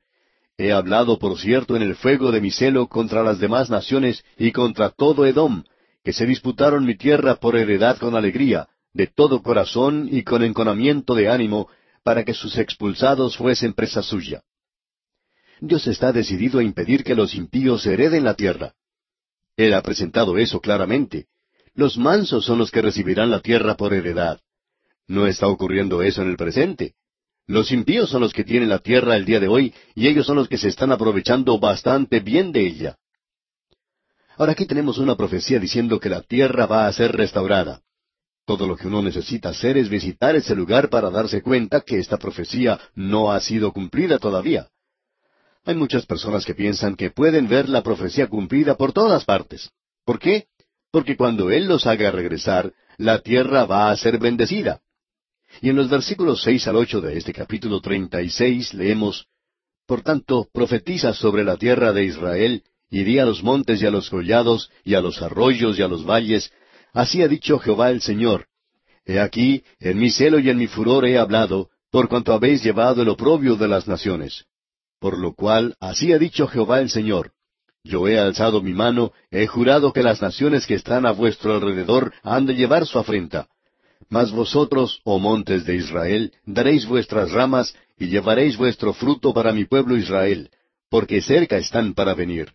A: He hablado, por cierto, en el fuego de mi celo contra las demás naciones y contra todo Edom, que se disputaron mi tierra por heredad con alegría, de todo corazón y con enconamiento de ánimo, para que sus expulsados fuesen presa suya. Dios está decidido a impedir que los impíos hereden la tierra. Él ha presentado eso claramente. Los mansos son los que recibirán la tierra por heredad. No está ocurriendo eso en el presente. Los impíos son los que tienen la tierra el día de hoy y ellos son los que se están aprovechando bastante bien de ella. Ahora aquí tenemos una profecía diciendo que la tierra va a ser restaurada. Todo lo que uno necesita hacer es visitar ese lugar para darse cuenta que esta profecía no ha sido cumplida todavía. Hay muchas personas que piensan que pueden ver la profecía cumplida por todas partes. ¿Por qué? Porque cuando Él los haga regresar, la tierra va a ser bendecida. Y en los versículos seis al ocho de este capítulo treinta y seis leemos Por tanto, profetiza sobre la tierra de Israel, y di a los montes y a los collados, y a los arroyos y a los valles, así ha dicho Jehová el Señor. He aquí, en mi celo y en mi furor he hablado, por cuanto habéis llevado el oprobio de las naciones. Por lo cual, así ha dicho Jehová el Señor, yo he alzado mi mano, he jurado que las naciones que están a vuestro alrededor han de llevar su afrenta. Mas vosotros, oh montes de Israel, daréis vuestras ramas y llevaréis vuestro fruto para mi pueblo Israel, porque cerca están para venir.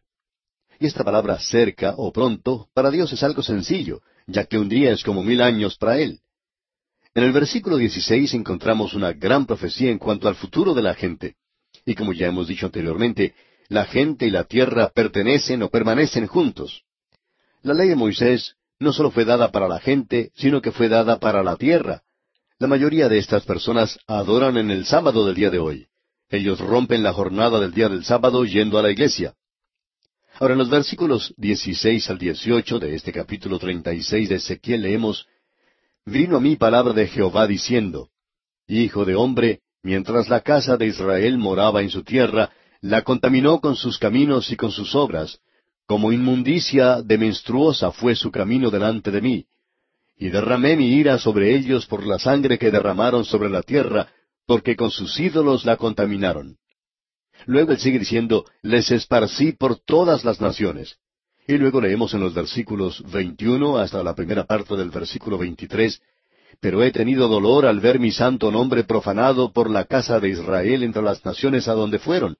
A: Y esta palabra cerca o pronto para Dios es algo sencillo, ya que un día es como mil años para Él. En el versículo 16 encontramos una gran profecía en cuanto al futuro de la gente. Y como ya hemos dicho anteriormente, la gente y la tierra pertenecen o permanecen juntos. La ley de Moisés no solo fue dada para la gente, sino que fue dada para la tierra. La mayoría de estas personas adoran en el sábado del día de hoy. Ellos rompen la jornada del día del sábado yendo a la iglesia. Ahora en los versículos 16 al 18 de este capítulo 36 de Ezequiel leemos, Vino a mí palabra de Jehová diciendo, Hijo de hombre, Mientras la casa de Israel moraba en su tierra, la contaminó con sus caminos y con sus obras, como inmundicia de menstruosa fue su camino delante de mí. Y derramé mi ira sobre ellos por la sangre que derramaron sobre la tierra, porque con sus ídolos la contaminaron. Luego él sigue diciendo, les esparcí por todas las naciones. Y luego leemos en los versículos 21 hasta la primera parte del versículo 23, pero he tenido dolor al ver mi santo nombre profanado por la casa de Israel entre las naciones a donde fueron,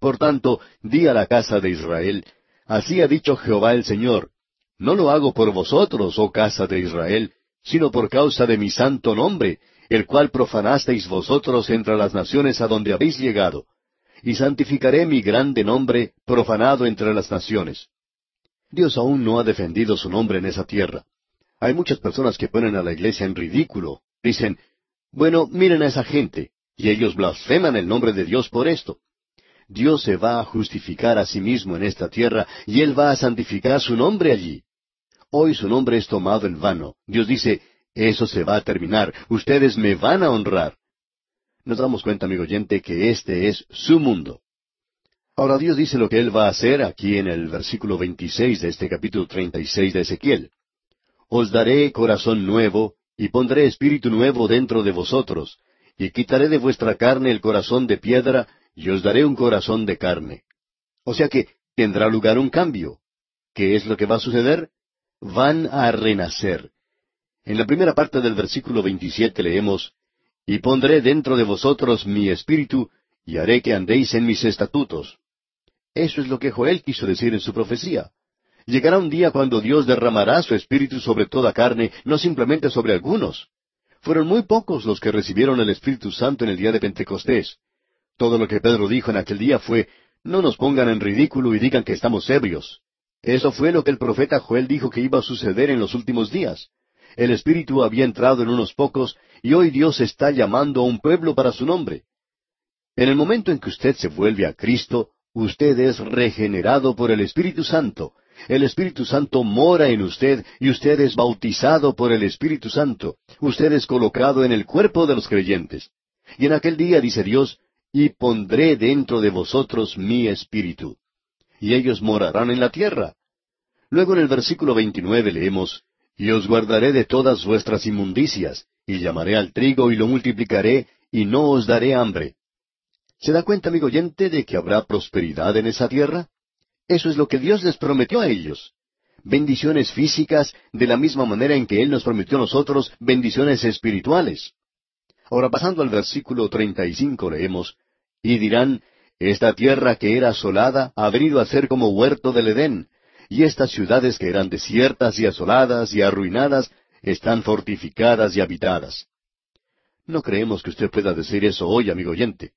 A: Por tanto, di a la casa de Israel, Así ha dicho Jehová el Señor, No lo hago por vosotros, oh casa de Israel, sino por causa de mi santo nombre, el cual profanasteis vosotros entre las naciones a donde habéis llegado. Y santificaré mi grande nombre, profanado entre las naciones. Dios aún no ha defendido su nombre en esa tierra. Hay muchas personas que ponen a la iglesia en ridículo. Dicen, bueno, miren a esa gente, y ellos blasfeman el nombre de Dios por esto. Dios se va a justificar a sí mismo en esta tierra, y Él va a santificar su nombre allí. Hoy su nombre es tomado en vano. Dios dice, eso se va a terminar, ustedes me van a honrar. Nos damos cuenta, amigo oyente, que este es su mundo. Ahora Dios dice lo que Él va a hacer aquí en el versículo 26 de este capítulo 36 de Ezequiel. Os daré corazón nuevo, y pondré espíritu nuevo dentro de vosotros, y quitaré de vuestra carne el corazón de piedra, y os daré un corazón de carne. O sea que tendrá lugar un cambio. ¿Qué es lo que va a suceder? Van a renacer. En la primera parte del versículo 27 leemos, Y pondré dentro de vosotros mi espíritu, y haré que andéis en mis estatutos. Eso es lo que Joel quiso decir en su profecía. Llegará un día cuando Dios derramará su espíritu sobre toda carne, no simplemente sobre algunos. Fueron muy pocos los que recibieron el Espíritu Santo en el día de Pentecostés. Todo lo que Pedro dijo en aquel día fue, no nos pongan en ridículo y digan que estamos ebrios. Eso fue lo que el profeta Joel dijo que iba a suceder en los últimos días. El Espíritu había entrado en unos pocos y hoy Dios está llamando a un pueblo para su nombre. En el momento en que usted se vuelve a Cristo, usted es regenerado por el Espíritu Santo. El Espíritu Santo mora en usted y usted es bautizado por el Espíritu Santo. Usted es colocado en el cuerpo de los creyentes. Y en aquel día, dice Dios, y pondré dentro de vosotros mi espíritu. Y ellos morarán en la tierra. Luego en el versículo 29 leemos, Y os guardaré de todas vuestras inmundicias, y llamaré al trigo y lo multiplicaré, y no os daré hambre. ¿Se da cuenta, amigo oyente, de que habrá prosperidad en esa tierra? Eso es lo que Dios les prometió a ellos. Bendiciones físicas de la misma manera en que Él nos prometió a nosotros bendiciones espirituales. Ahora pasando al versículo 35 leemos, Y dirán, Esta tierra que era asolada ha venido a ser como huerto del Edén, y estas ciudades que eran desiertas y asoladas y arruinadas están fortificadas y habitadas. No creemos que usted pueda decir eso hoy, amigo oyente.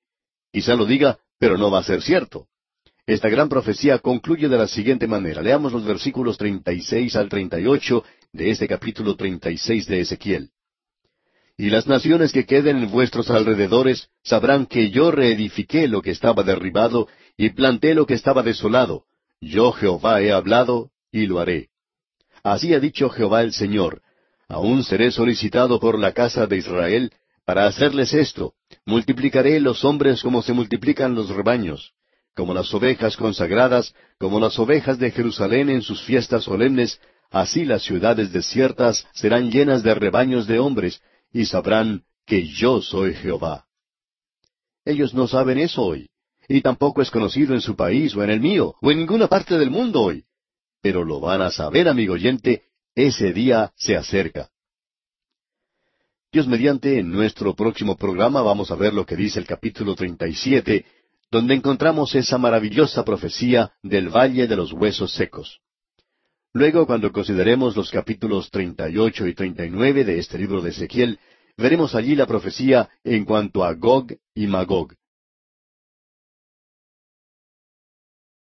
A: Quizá lo diga, pero no va a ser cierto. Esta gran profecía concluye de la siguiente manera. Leamos los versículos 36 al 38 de este capítulo 36 de Ezequiel. Y las naciones que queden en vuestros alrededores sabrán que yo reedifiqué lo que estaba derribado y planté lo que estaba desolado. Yo Jehová he hablado y lo haré. Así ha dicho Jehová el Señor. Aún seré solicitado por la casa de Israel para hacerles esto. Multiplicaré los hombres como se multiplican los rebaños, como las ovejas consagradas, como las ovejas de Jerusalén en sus fiestas solemnes, así las ciudades desiertas serán llenas de rebaños de hombres, y sabrán que yo soy Jehová. Ellos no saben eso hoy, y tampoco es conocido en su país o en el mío, o en ninguna parte del mundo hoy. Pero lo van a saber, amigo oyente, ese día se acerca. Dios mediante, en nuestro próximo programa vamos a ver lo que dice el capítulo 37, donde encontramos esa maravillosa profecía del Valle de los Huesos Secos. Luego, cuando consideremos los capítulos 38 y 39 de este libro de Ezequiel, veremos allí la profecía en cuanto a Gog y Magog.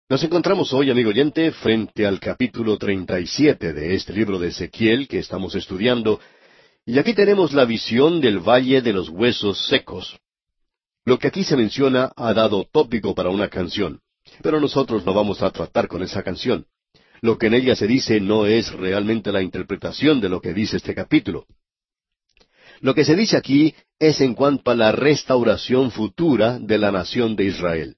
A: Nos encontramos hoy, amigo oyente, frente al capítulo 37 de este libro de Ezequiel que estamos estudiando, y aquí tenemos la visión del Valle de los Huesos Secos. Lo que aquí se menciona ha dado tópico para una canción, pero nosotros no vamos a tratar con esa canción. Lo que en ella se dice no es realmente la interpretación de lo que dice este capítulo. Lo que se dice aquí es en cuanto a la restauración futura de la nación de Israel.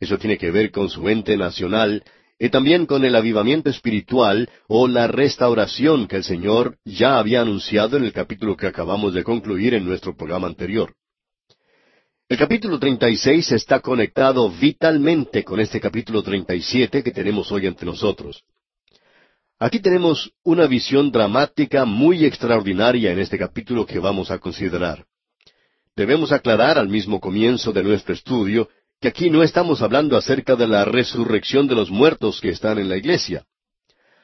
A: Eso tiene que ver con su ente nacional y también con el avivamiento espiritual o la restauración que el Señor ya había anunciado en el capítulo que acabamos de concluir en nuestro programa anterior. El capítulo 36 está conectado vitalmente con este capítulo 37 que tenemos hoy ante nosotros. Aquí tenemos una visión dramática muy extraordinaria en este capítulo que vamos a considerar. Debemos aclarar al mismo comienzo de nuestro estudio que aquí no estamos hablando acerca de la resurrección de los muertos que están en la iglesia.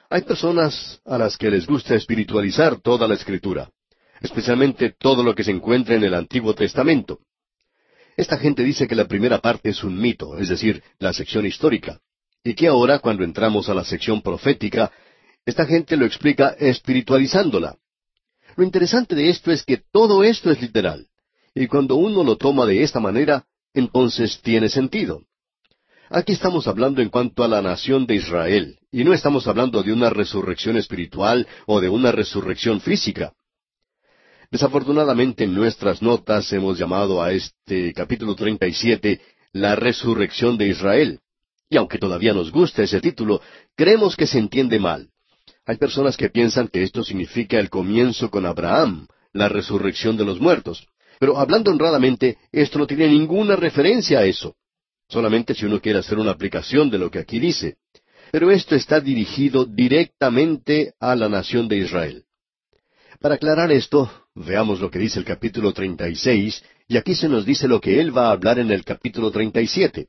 A: Hay personas a las que les gusta espiritualizar toda la escritura, especialmente todo lo que se encuentra en el Antiguo Testamento. Esta gente dice que la primera parte es un mito, es decir, la sección histórica, y que ahora, cuando entramos a la sección profética, esta gente lo explica espiritualizándola. Lo interesante de esto es que todo esto es literal, y cuando uno lo toma de esta manera, entonces tiene sentido. Aquí estamos hablando en cuanto a la nación de Israel, y no estamos hablando de una resurrección espiritual o de una resurrección física. Desafortunadamente en nuestras notas hemos llamado a este capítulo 37 la resurrección de Israel. Y aunque todavía nos gusta ese título, creemos que se entiende mal. Hay personas que piensan que esto significa el comienzo con Abraham, la resurrección de los muertos. Pero hablando honradamente, esto no tiene ninguna referencia a eso. Solamente si uno quiere hacer una aplicación de lo que aquí dice. Pero esto está dirigido directamente a la nación de Israel. Para aclarar esto, veamos lo que dice el capítulo 36, y aquí se nos dice lo que él va a hablar en el capítulo 37.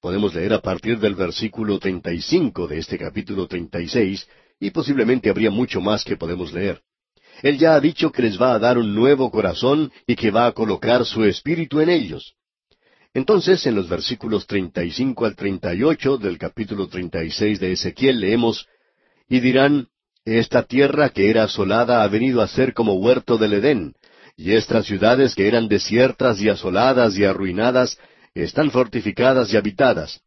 A: Podemos leer a partir del versículo 35 de este capítulo 36, y posiblemente habría mucho más que podemos leer. Él ya ha dicho que les va a dar un nuevo corazón y que va a colocar su espíritu en ellos. Entonces, en los versículos 35 al 38 del capítulo 36 de Ezequiel leemos, Y dirán, Esta tierra que era asolada ha venido a ser como huerto del Edén, y estas ciudades que eran desiertas y asoladas y arruinadas, están fortificadas y habitadas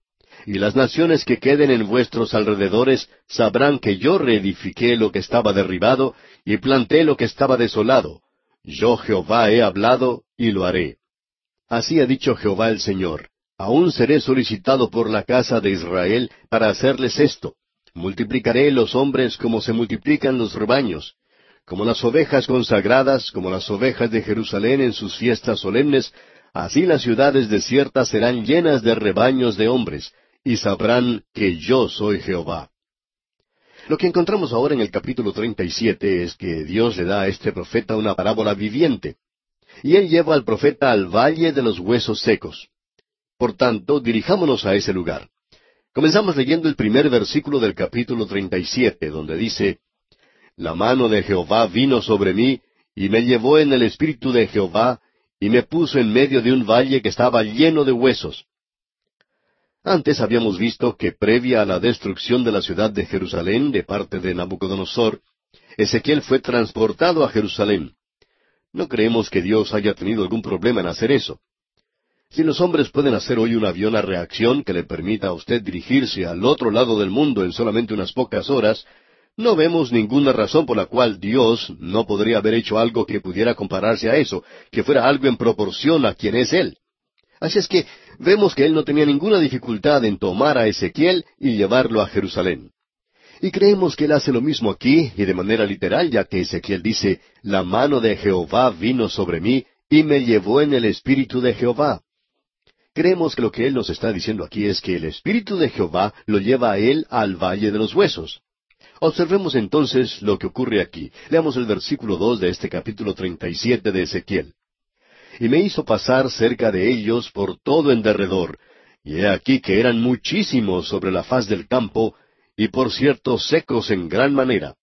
A: y las naciones que queden en vuestros alrededores sabrán que yo reedifiqué lo que estaba derribado y planté lo que estaba desolado. Yo Jehová he hablado y lo haré. Así ha dicho Jehová el Señor. Aún seré solicitado por la casa de Israel para hacerles esto. Multiplicaré los hombres como se multiplican los rebaños. Como las ovejas consagradas, como las ovejas de Jerusalén en sus fiestas solemnes, así las ciudades desiertas serán llenas de rebaños de hombres, y sabrán que yo soy Jehová. Lo que encontramos ahora en el capítulo 37 es que Dios le da a este profeta una parábola viviente, y él lleva al profeta al valle de los huesos secos. Por tanto, dirijámonos a ese lugar. Comenzamos leyendo el primer versículo del capítulo 37, donde dice, La mano de Jehová vino sobre mí, y me llevó en el espíritu de Jehová, y me puso en medio de un valle que estaba lleno de huesos. Antes habíamos visto que previa a la destrucción de la ciudad de Jerusalén de parte de Nabucodonosor, Ezequiel fue transportado a Jerusalén. No creemos que Dios haya tenido algún problema en hacer eso. Si los hombres pueden hacer hoy un avión a reacción que le permita a usted dirigirse al otro lado del mundo en solamente unas pocas horas, no vemos ninguna razón por la cual Dios no podría haber hecho algo que pudiera compararse a eso, que fuera algo en proporción a quien es Él. Así es que vemos que él no tenía ninguna dificultad en tomar a Ezequiel y llevarlo a Jerusalén. Y creemos que él hace lo mismo aquí, y de manera literal, ya que Ezequiel dice, La mano de Jehová vino sobre mí y me llevó en el espíritu de Jehová. Creemos que lo que él nos está diciendo aquí es que el espíritu de Jehová lo lleva a él al valle de los huesos. Observemos entonces lo que ocurre aquí. Leamos el versículo dos de este capítulo treinta y siete de Ezequiel y me hizo pasar cerca de ellos por todo en derredor, y he aquí que eran muchísimos sobre la faz del campo, y por cierto secos en gran manera.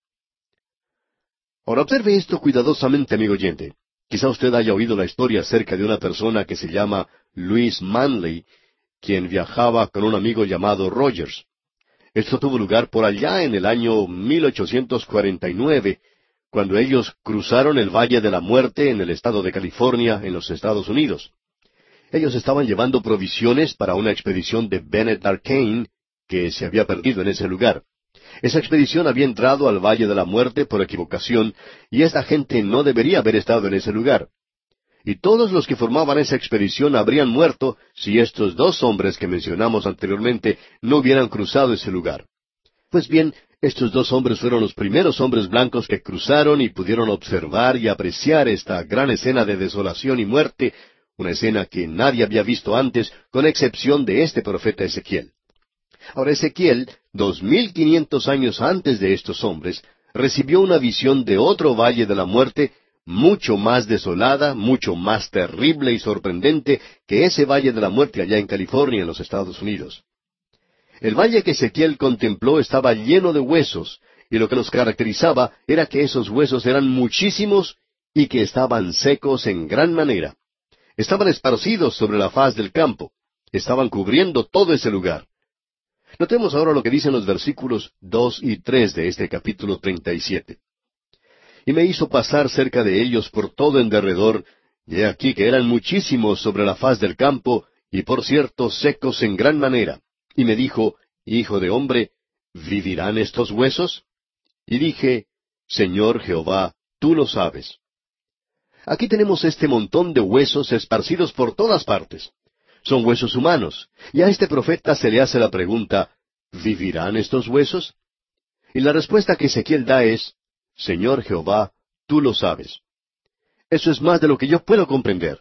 A: Ahora observe esto cuidadosamente, amigo oyente. Quizá usted haya oído la historia acerca de una persona que se llama Louis Manley, quien viajaba con un amigo llamado Rogers. Esto tuvo lugar por allá en el año 1849, cuando ellos cruzaron el Valle de la Muerte en el estado de California, en los Estados Unidos. Ellos estaban llevando provisiones para una expedición de Bennett Arcane que se había perdido en ese lugar. Esa expedición había entrado al Valle de la Muerte por equivocación, y esta gente no debería haber estado en ese lugar. Y todos los que formaban esa expedición habrían muerto si estos dos hombres que mencionamos anteriormente no hubieran cruzado ese lugar. Pues bien, estos dos hombres fueron los primeros hombres blancos que cruzaron y pudieron observar y apreciar esta gran escena de desolación y muerte, una escena que nadie había visto antes, con excepción de este profeta Ezequiel. Ahora Ezequiel, dos mil quinientos años antes de estos hombres, recibió una visión de otro valle de la muerte, mucho más desolada, mucho más terrible y sorprendente que ese valle de la muerte allá en California, en los Estados Unidos. El valle que Ezequiel contempló estaba lleno de huesos, y lo que los caracterizaba era que esos huesos eran muchísimos y que estaban secos en gran manera. Estaban esparcidos sobre la faz del campo, estaban cubriendo todo ese lugar. Notemos ahora lo que dicen los versículos dos y tres de este capítulo treinta y siete. Y me hizo pasar cerca de ellos por todo en derredor, y he aquí que eran muchísimos sobre la faz del campo, y por cierto secos en gran manera. Y me dijo, Hijo de hombre, ¿vivirán estos huesos? Y dije, Señor Jehová, tú lo sabes. Aquí tenemos este montón de huesos esparcidos por todas partes. Son huesos humanos. Y a este profeta se le hace la pregunta, ¿vivirán estos huesos? Y la respuesta que Ezequiel da es, Señor Jehová, tú lo sabes. Eso es más de lo que yo puedo comprender.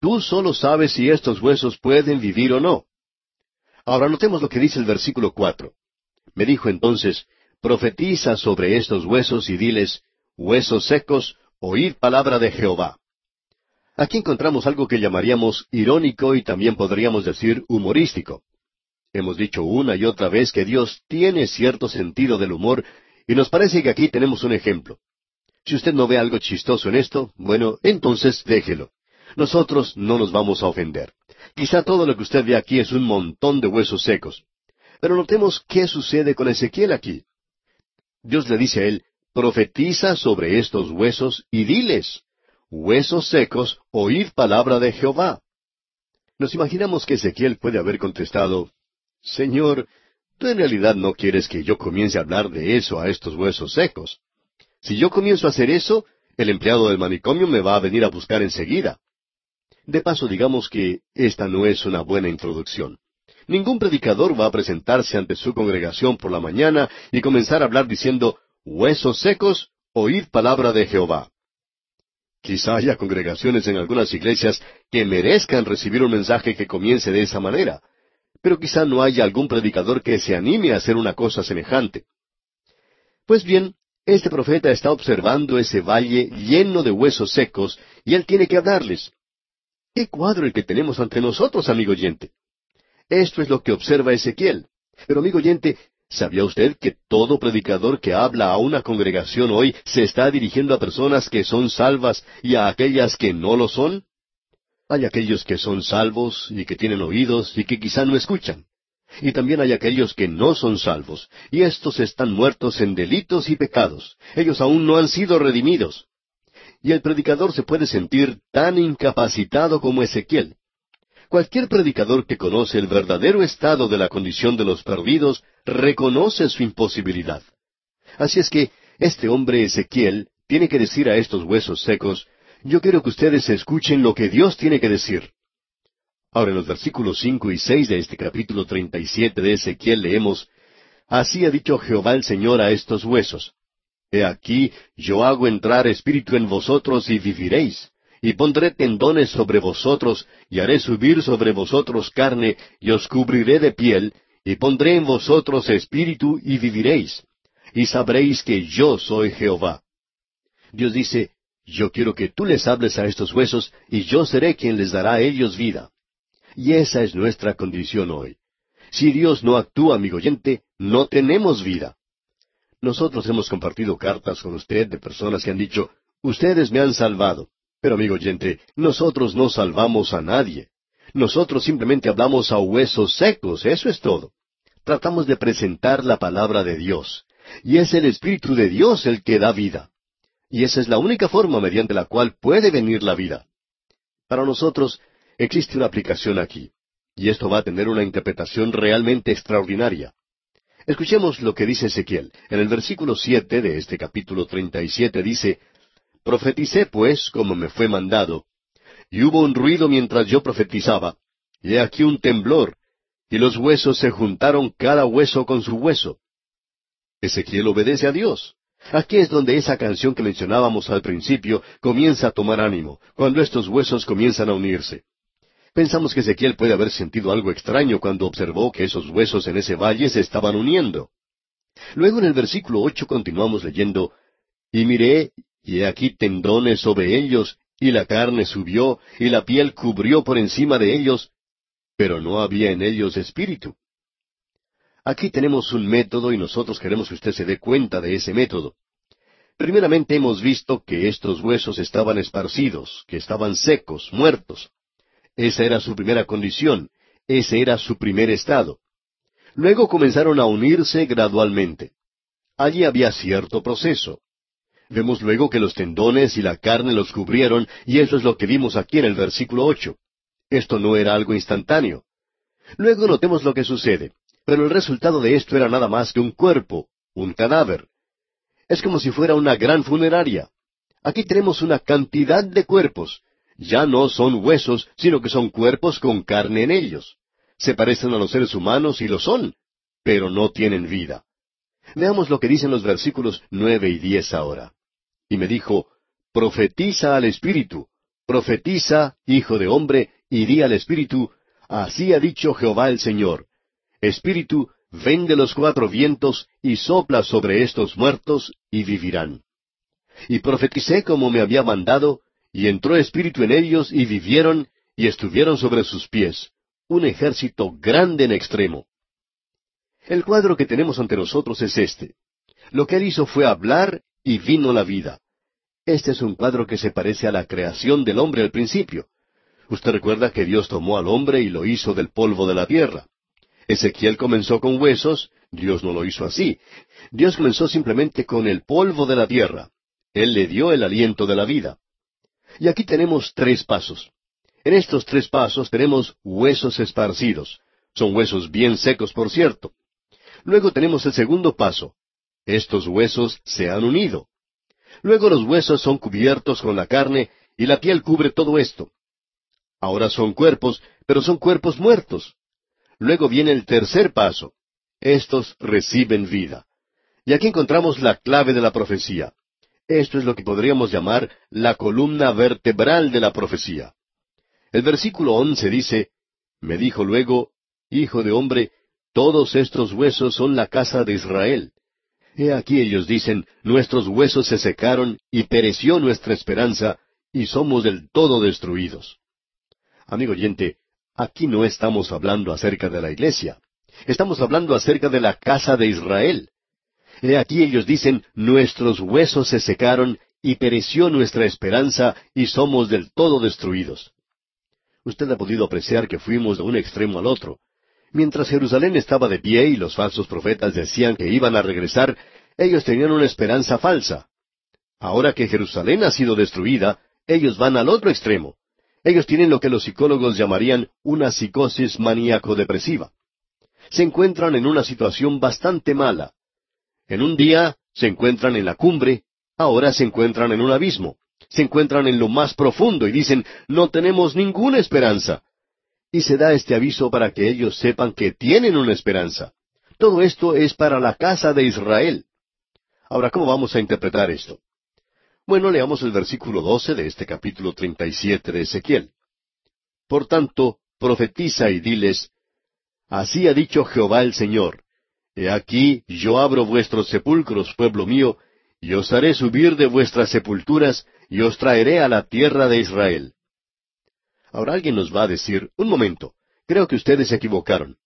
A: Tú solo sabes si estos huesos pueden vivir o no. Ahora notemos lo que dice el versículo cuatro. Me dijo entonces, profetiza sobre estos huesos y diles, huesos secos, oíd palabra de Jehová. Aquí encontramos algo que llamaríamos irónico y también podríamos decir humorístico. Hemos dicho una y otra vez que Dios tiene cierto sentido del humor y nos parece que aquí tenemos un ejemplo. Si usted no ve algo chistoso en esto, bueno, entonces déjelo. Nosotros no nos vamos a ofender. Quizá todo lo que usted ve aquí es un montón de huesos secos. Pero notemos qué sucede con Ezequiel aquí. Dios le dice a él, profetiza sobre estos huesos y diles, huesos secos, oíd palabra de Jehová. Nos imaginamos que Ezequiel puede haber contestado, Señor, tú en realidad no quieres que yo comience a hablar de eso a estos huesos secos. Si yo comienzo a hacer eso, el empleado del manicomio me va a venir a buscar enseguida. De paso, digamos que esta no es una buena introducción. Ningún predicador va a presentarse ante su congregación por la mañana y comenzar a hablar diciendo, huesos secos, oíd palabra de Jehová. Quizá haya congregaciones en algunas iglesias que merezcan recibir un mensaje que comience de esa manera, pero quizá no haya algún predicador que se anime a hacer una cosa semejante. Pues bien, este profeta está observando ese valle lleno de huesos secos y él tiene que hablarles. ¿Qué cuadro el que tenemos ante nosotros, amigo oyente? Esto es lo que observa Ezequiel. Pero, amigo oyente, ¿sabía usted que todo predicador que habla a una congregación hoy se está dirigiendo a personas que son salvas y a aquellas que no lo son? Hay aquellos que son salvos y que tienen oídos y que quizá no escuchan. Y también hay aquellos que no son salvos, y estos están muertos en delitos y pecados. Ellos aún no han sido redimidos. Y el predicador se puede sentir tan incapacitado como Ezequiel. Cualquier predicador que conoce el verdadero estado de la condición de los perdidos reconoce su imposibilidad. Así es que este hombre Ezequiel tiene que decir a estos huesos secos, yo quiero que ustedes escuchen lo que Dios tiene que decir. Ahora en los versículos cinco y seis de este capítulo treinta y siete de Ezequiel leemos, Así ha dicho Jehová el Señor a estos huesos. He aquí, yo hago entrar espíritu en vosotros y viviréis y pondré tendones sobre vosotros, y haré subir sobre vosotros carne, y os cubriré de piel, y pondré en vosotros espíritu, y viviréis, y sabréis que yo soy Jehová. Dios dice, yo quiero que tú les hables a estos huesos, y yo seré quien les dará a ellos vida. Y esa es nuestra condición hoy. Si Dios no actúa, amigo oyente, no tenemos vida. Nosotros hemos compartido cartas con usted de personas que han dicho, ustedes me han salvado. Pero amigo oyente, nosotros no salvamos a nadie. Nosotros simplemente hablamos a huesos secos, eso es todo. Tratamos de presentar la palabra de Dios. Y es el Espíritu de Dios el que da vida. Y esa es la única forma mediante la cual puede venir la vida. Para nosotros existe una aplicación aquí. Y esto va a tener una interpretación realmente extraordinaria. Escuchemos lo que dice Ezequiel. En el versículo siete de este capítulo treinta y siete dice Profeticé pues como me fue mandado, y hubo un ruido mientras yo profetizaba, y he aquí un temblor, y los huesos se juntaron cada hueso con su hueso. Ezequiel obedece a Dios. Aquí es donde esa canción que mencionábamos al principio comienza a tomar ánimo, cuando estos huesos comienzan a unirse. Pensamos que Ezequiel puede haber sentido algo extraño cuando observó que esos huesos en ese valle se estaban uniendo. Luego en el versículo ocho continuamos leyendo, Y miré, y he aquí tendones sobre ellos, y la carne subió, y la piel cubrió por encima de ellos, pero no había en ellos espíritu. Aquí tenemos un método y nosotros queremos que usted se dé cuenta de ese método. Primeramente hemos visto que estos huesos estaban esparcidos, que estaban secos, muertos. Esa era su primera condición, ese era su primer estado. Luego comenzaron a unirse gradualmente. Allí había cierto proceso. Vemos luego que los tendones y la carne los cubrieron, y eso es lo que vimos aquí en el versículo ocho. Esto no era algo instantáneo. Luego notemos lo que sucede. Pero el resultado de esto era nada más que un cuerpo, un cadáver. Es como si fuera una gran funeraria. Aquí tenemos una cantidad de cuerpos. Ya no son huesos, sino que son cuerpos con carne en ellos. Se parecen a los seres humanos y lo son, pero no tienen vida. Veamos lo que dicen los versículos nueve y diez ahora. Y me dijo, Profetiza al Espíritu, profetiza, hijo de hombre, y di al Espíritu, Así ha dicho Jehová el Señor. Espíritu, ven de los cuatro vientos y sopla sobre estos muertos y vivirán. Y profeticé como me había mandado, y entró espíritu en ellos y vivieron y estuvieron sobre sus pies, un ejército grande en extremo. El cuadro que tenemos ante nosotros es este. Lo que él hizo fue hablar y vino la vida. Este es un cuadro que se parece a la creación del hombre al principio. Usted recuerda que Dios tomó al hombre y lo hizo del polvo de la tierra. Ezequiel comenzó con huesos, Dios no lo hizo así. Dios comenzó simplemente con el polvo de la tierra. Él le dio el aliento de la vida. Y aquí tenemos tres pasos. En estos tres pasos tenemos huesos esparcidos. Son huesos bien secos, por cierto. Luego tenemos el segundo paso. Estos huesos se han unido. Luego los huesos son cubiertos con la carne y la piel cubre todo esto. Ahora son cuerpos, pero son cuerpos muertos. Luego viene el tercer paso. Estos reciben vida. Y aquí encontramos la clave de la profecía. Esto es lo que podríamos llamar la columna vertebral de la profecía. El versículo once dice, Me dijo luego, Hijo de hombre, todos estos huesos son la casa de Israel. He aquí ellos dicen, Nuestros huesos se secaron y pereció nuestra esperanza, y somos del todo destruidos. Amigo oyente, Aquí no estamos hablando acerca de la iglesia. Estamos hablando acerca de la casa de Israel. He aquí ellos dicen, nuestros huesos se secaron y pereció nuestra esperanza y somos del todo destruidos. Usted ha podido apreciar que fuimos de un extremo al otro. Mientras Jerusalén estaba de pie y los falsos profetas decían que iban a regresar, ellos tenían una esperanza falsa. Ahora que Jerusalén ha sido destruida, ellos van al otro extremo. Ellos tienen lo que los psicólogos llamarían una psicosis maníaco-depresiva. Se encuentran en una situación bastante mala. En un día se encuentran en la cumbre, ahora se encuentran en un abismo. Se encuentran en lo más profundo y dicen, no tenemos ninguna esperanza. Y se da este aviso para que ellos sepan que tienen una esperanza. Todo esto es para la casa de Israel. Ahora, ¿cómo vamos a interpretar esto? Bueno, leamos el versículo doce de este capítulo treinta y siete de Ezequiel. Por tanto, profetiza y diles, Así ha dicho Jehová el Señor, He aquí yo abro vuestros sepulcros, pueblo mío, y os haré subir de vuestras sepulturas, y os traeré a la tierra de Israel. Ahora alguien nos va a decir, un momento, creo que ustedes se equivocaron.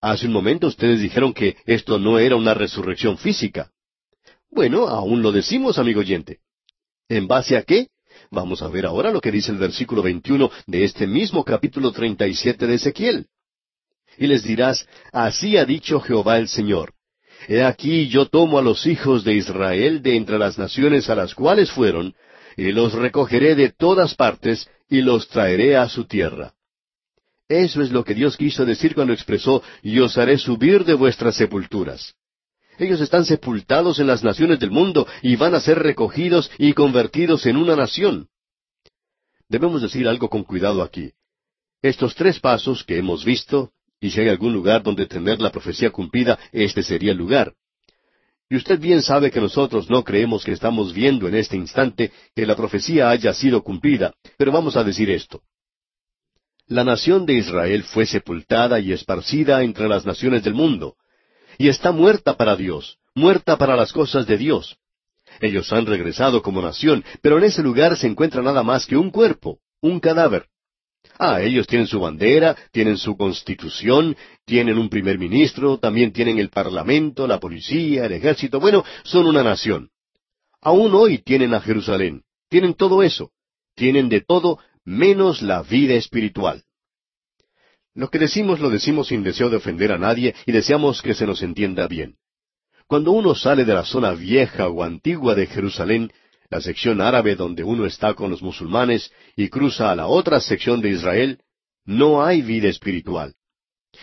A: Hace un momento ustedes dijeron que esto no era una resurrección física. Bueno, aún lo decimos, amigo oyente. ¿En base a qué? Vamos a ver ahora lo que dice el versículo 21 de este mismo capítulo 37 de Ezequiel. Y les dirás, así ha dicho Jehová el Señor. He aquí yo tomo a los hijos de Israel de entre las naciones a las cuales fueron, y los recogeré de todas partes, y los traeré a su tierra. Eso es lo que Dios quiso decir cuando expresó, y os haré subir de vuestras sepulturas. Ellos están sepultados en las naciones del mundo y van a ser recogidos y convertidos en una nación. Debemos decir algo con cuidado aquí. Estos tres pasos que hemos visto, y si hay algún lugar donde tener la profecía cumplida, este sería el lugar. Y usted bien sabe que nosotros no creemos que estamos viendo en este instante que la profecía haya sido cumplida, pero vamos a decir esto. La nación de Israel fue sepultada y esparcida entre las naciones del mundo y está muerta para Dios, muerta para las cosas de Dios. Ellos han regresado como nación, pero en ese lugar se encuentra nada más que un cuerpo, un cadáver. Ah, ellos tienen su bandera, tienen su constitución, tienen un primer ministro, también tienen el parlamento, la policía, el ejército. Bueno, son una nación. Aún hoy tienen a Jerusalén. Tienen todo eso. Tienen de todo menos la vida espiritual. Lo que decimos lo decimos sin deseo de ofender a nadie y deseamos que se nos entienda bien. Cuando uno sale de la zona vieja o antigua de Jerusalén, la sección árabe donde uno está con los musulmanes y cruza a la otra sección de Israel, no hay vida espiritual.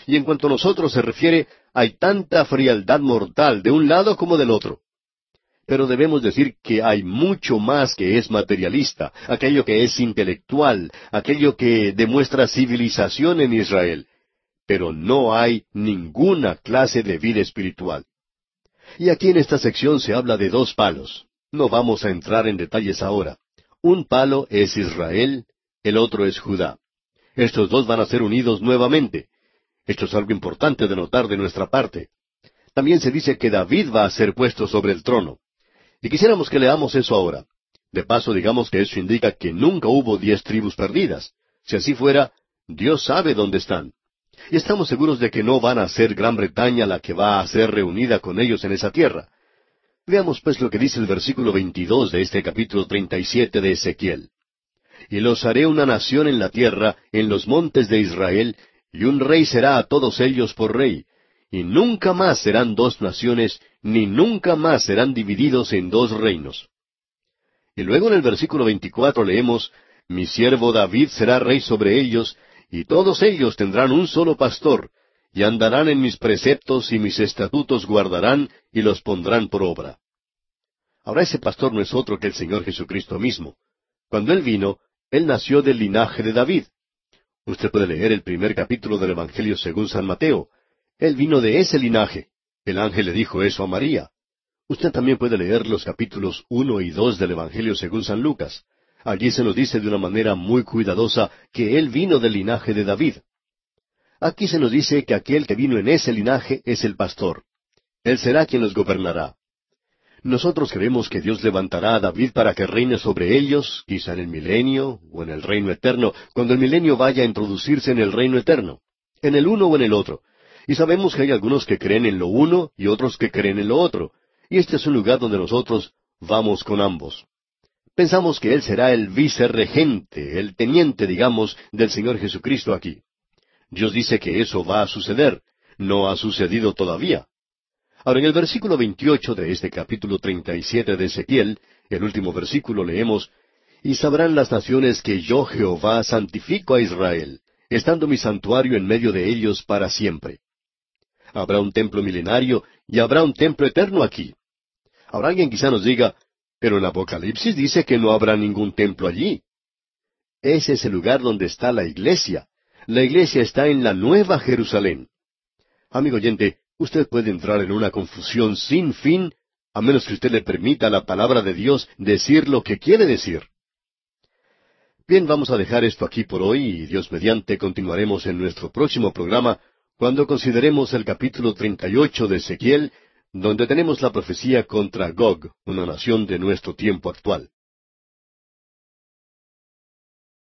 A: Y en cuanto a nosotros se refiere, hay tanta frialdad mortal de un lado como del otro. Pero debemos decir que hay mucho más que es materialista, aquello que es intelectual, aquello que demuestra civilización en Israel. Pero no hay ninguna clase de vida espiritual. Y aquí en esta sección se habla de dos palos. No vamos a entrar en detalles ahora. Un palo es Israel, el otro es Judá. Estos dos van a ser unidos nuevamente. Esto es algo importante de notar de nuestra parte. También se dice que David va a ser puesto sobre el trono. Y quisiéramos que leamos eso ahora. De paso, digamos que eso indica que nunca hubo diez tribus perdidas. Si así fuera, Dios sabe dónde están. Y estamos seguros de que no van a ser Gran Bretaña la que va a ser reunida con ellos en esa tierra. Veamos pues lo que dice el versículo 22 de este capítulo 37 de Ezequiel. Y los haré una nación en la tierra, en los montes de Israel, y un rey será a todos ellos por rey, y nunca más serán dos naciones, ni nunca más serán divididos en dos reinos. Y luego en el versículo 24 leemos, Mi siervo David será rey sobre ellos, y todos ellos tendrán un solo pastor, y andarán en mis preceptos y mis estatutos guardarán y los pondrán por obra. Ahora ese pastor no es otro que el Señor Jesucristo mismo. Cuando Él vino, Él nació del linaje de David. Usted puede leer el primer capítulo del Evangelio según San Mateo. Él vino de ese linaje. El ángel le dijo eso a María. Usted también puede leer los capítulos uno y dos del Evangelio según San Lucas. Allí se nos dice de una manera muy cuidadosa que Él vino del linaje de David. Aquí se nos dice que aquel que vino en ese linaje es el pastor. Él será quien los gobernará. Nosotros creemos que Dios levantará a David para que reine sobre ellos, quizá en el milenio o en el reino eterno, cuando el milenio vaya a introducirse en el reino eterno, en el uno o en el otro. Y sabemos que hay algunos que creen en lo uno y otros que creen en lo otro. Y este es un lugar donde nosotros vamos con ambos. Pensamos que Él será el vicerregente, el teniente, digamos, del Señor Jesucristo aquí. Dios dice que eso va a suceder. No ha sucedido todavía. Ahora, en el versículo 28 de este capítulo 37 de Ezequiel, el último versículo leemos, Y sabrán las naciones que yo Jehová santifico a Israel, estando mi santuario en medio de ellos para siempre. Habrá un templo milenario y habrá un templo eterno aquí. Ahora alguien quizá nos diga, pero el Apocalipsis dice que no habrá ningún templo allí. Ese es el lugar donde está la iglesia, la iglesia está en la Nueva Jerusalén. Amigo oyente, usted puede entrar en una confusión sin fin a menos que usted le permita a la palabra de Dios decir lo que quiere decir. Bien, vamos a dejar esto aquí por hoy y Dios mediante continuaremos en nuestro próximo programa cuando consideremos el capítulo 38 de Ezequiel, donde tenemos la profecía contra Gog, una nación de nuestro tiempo actual.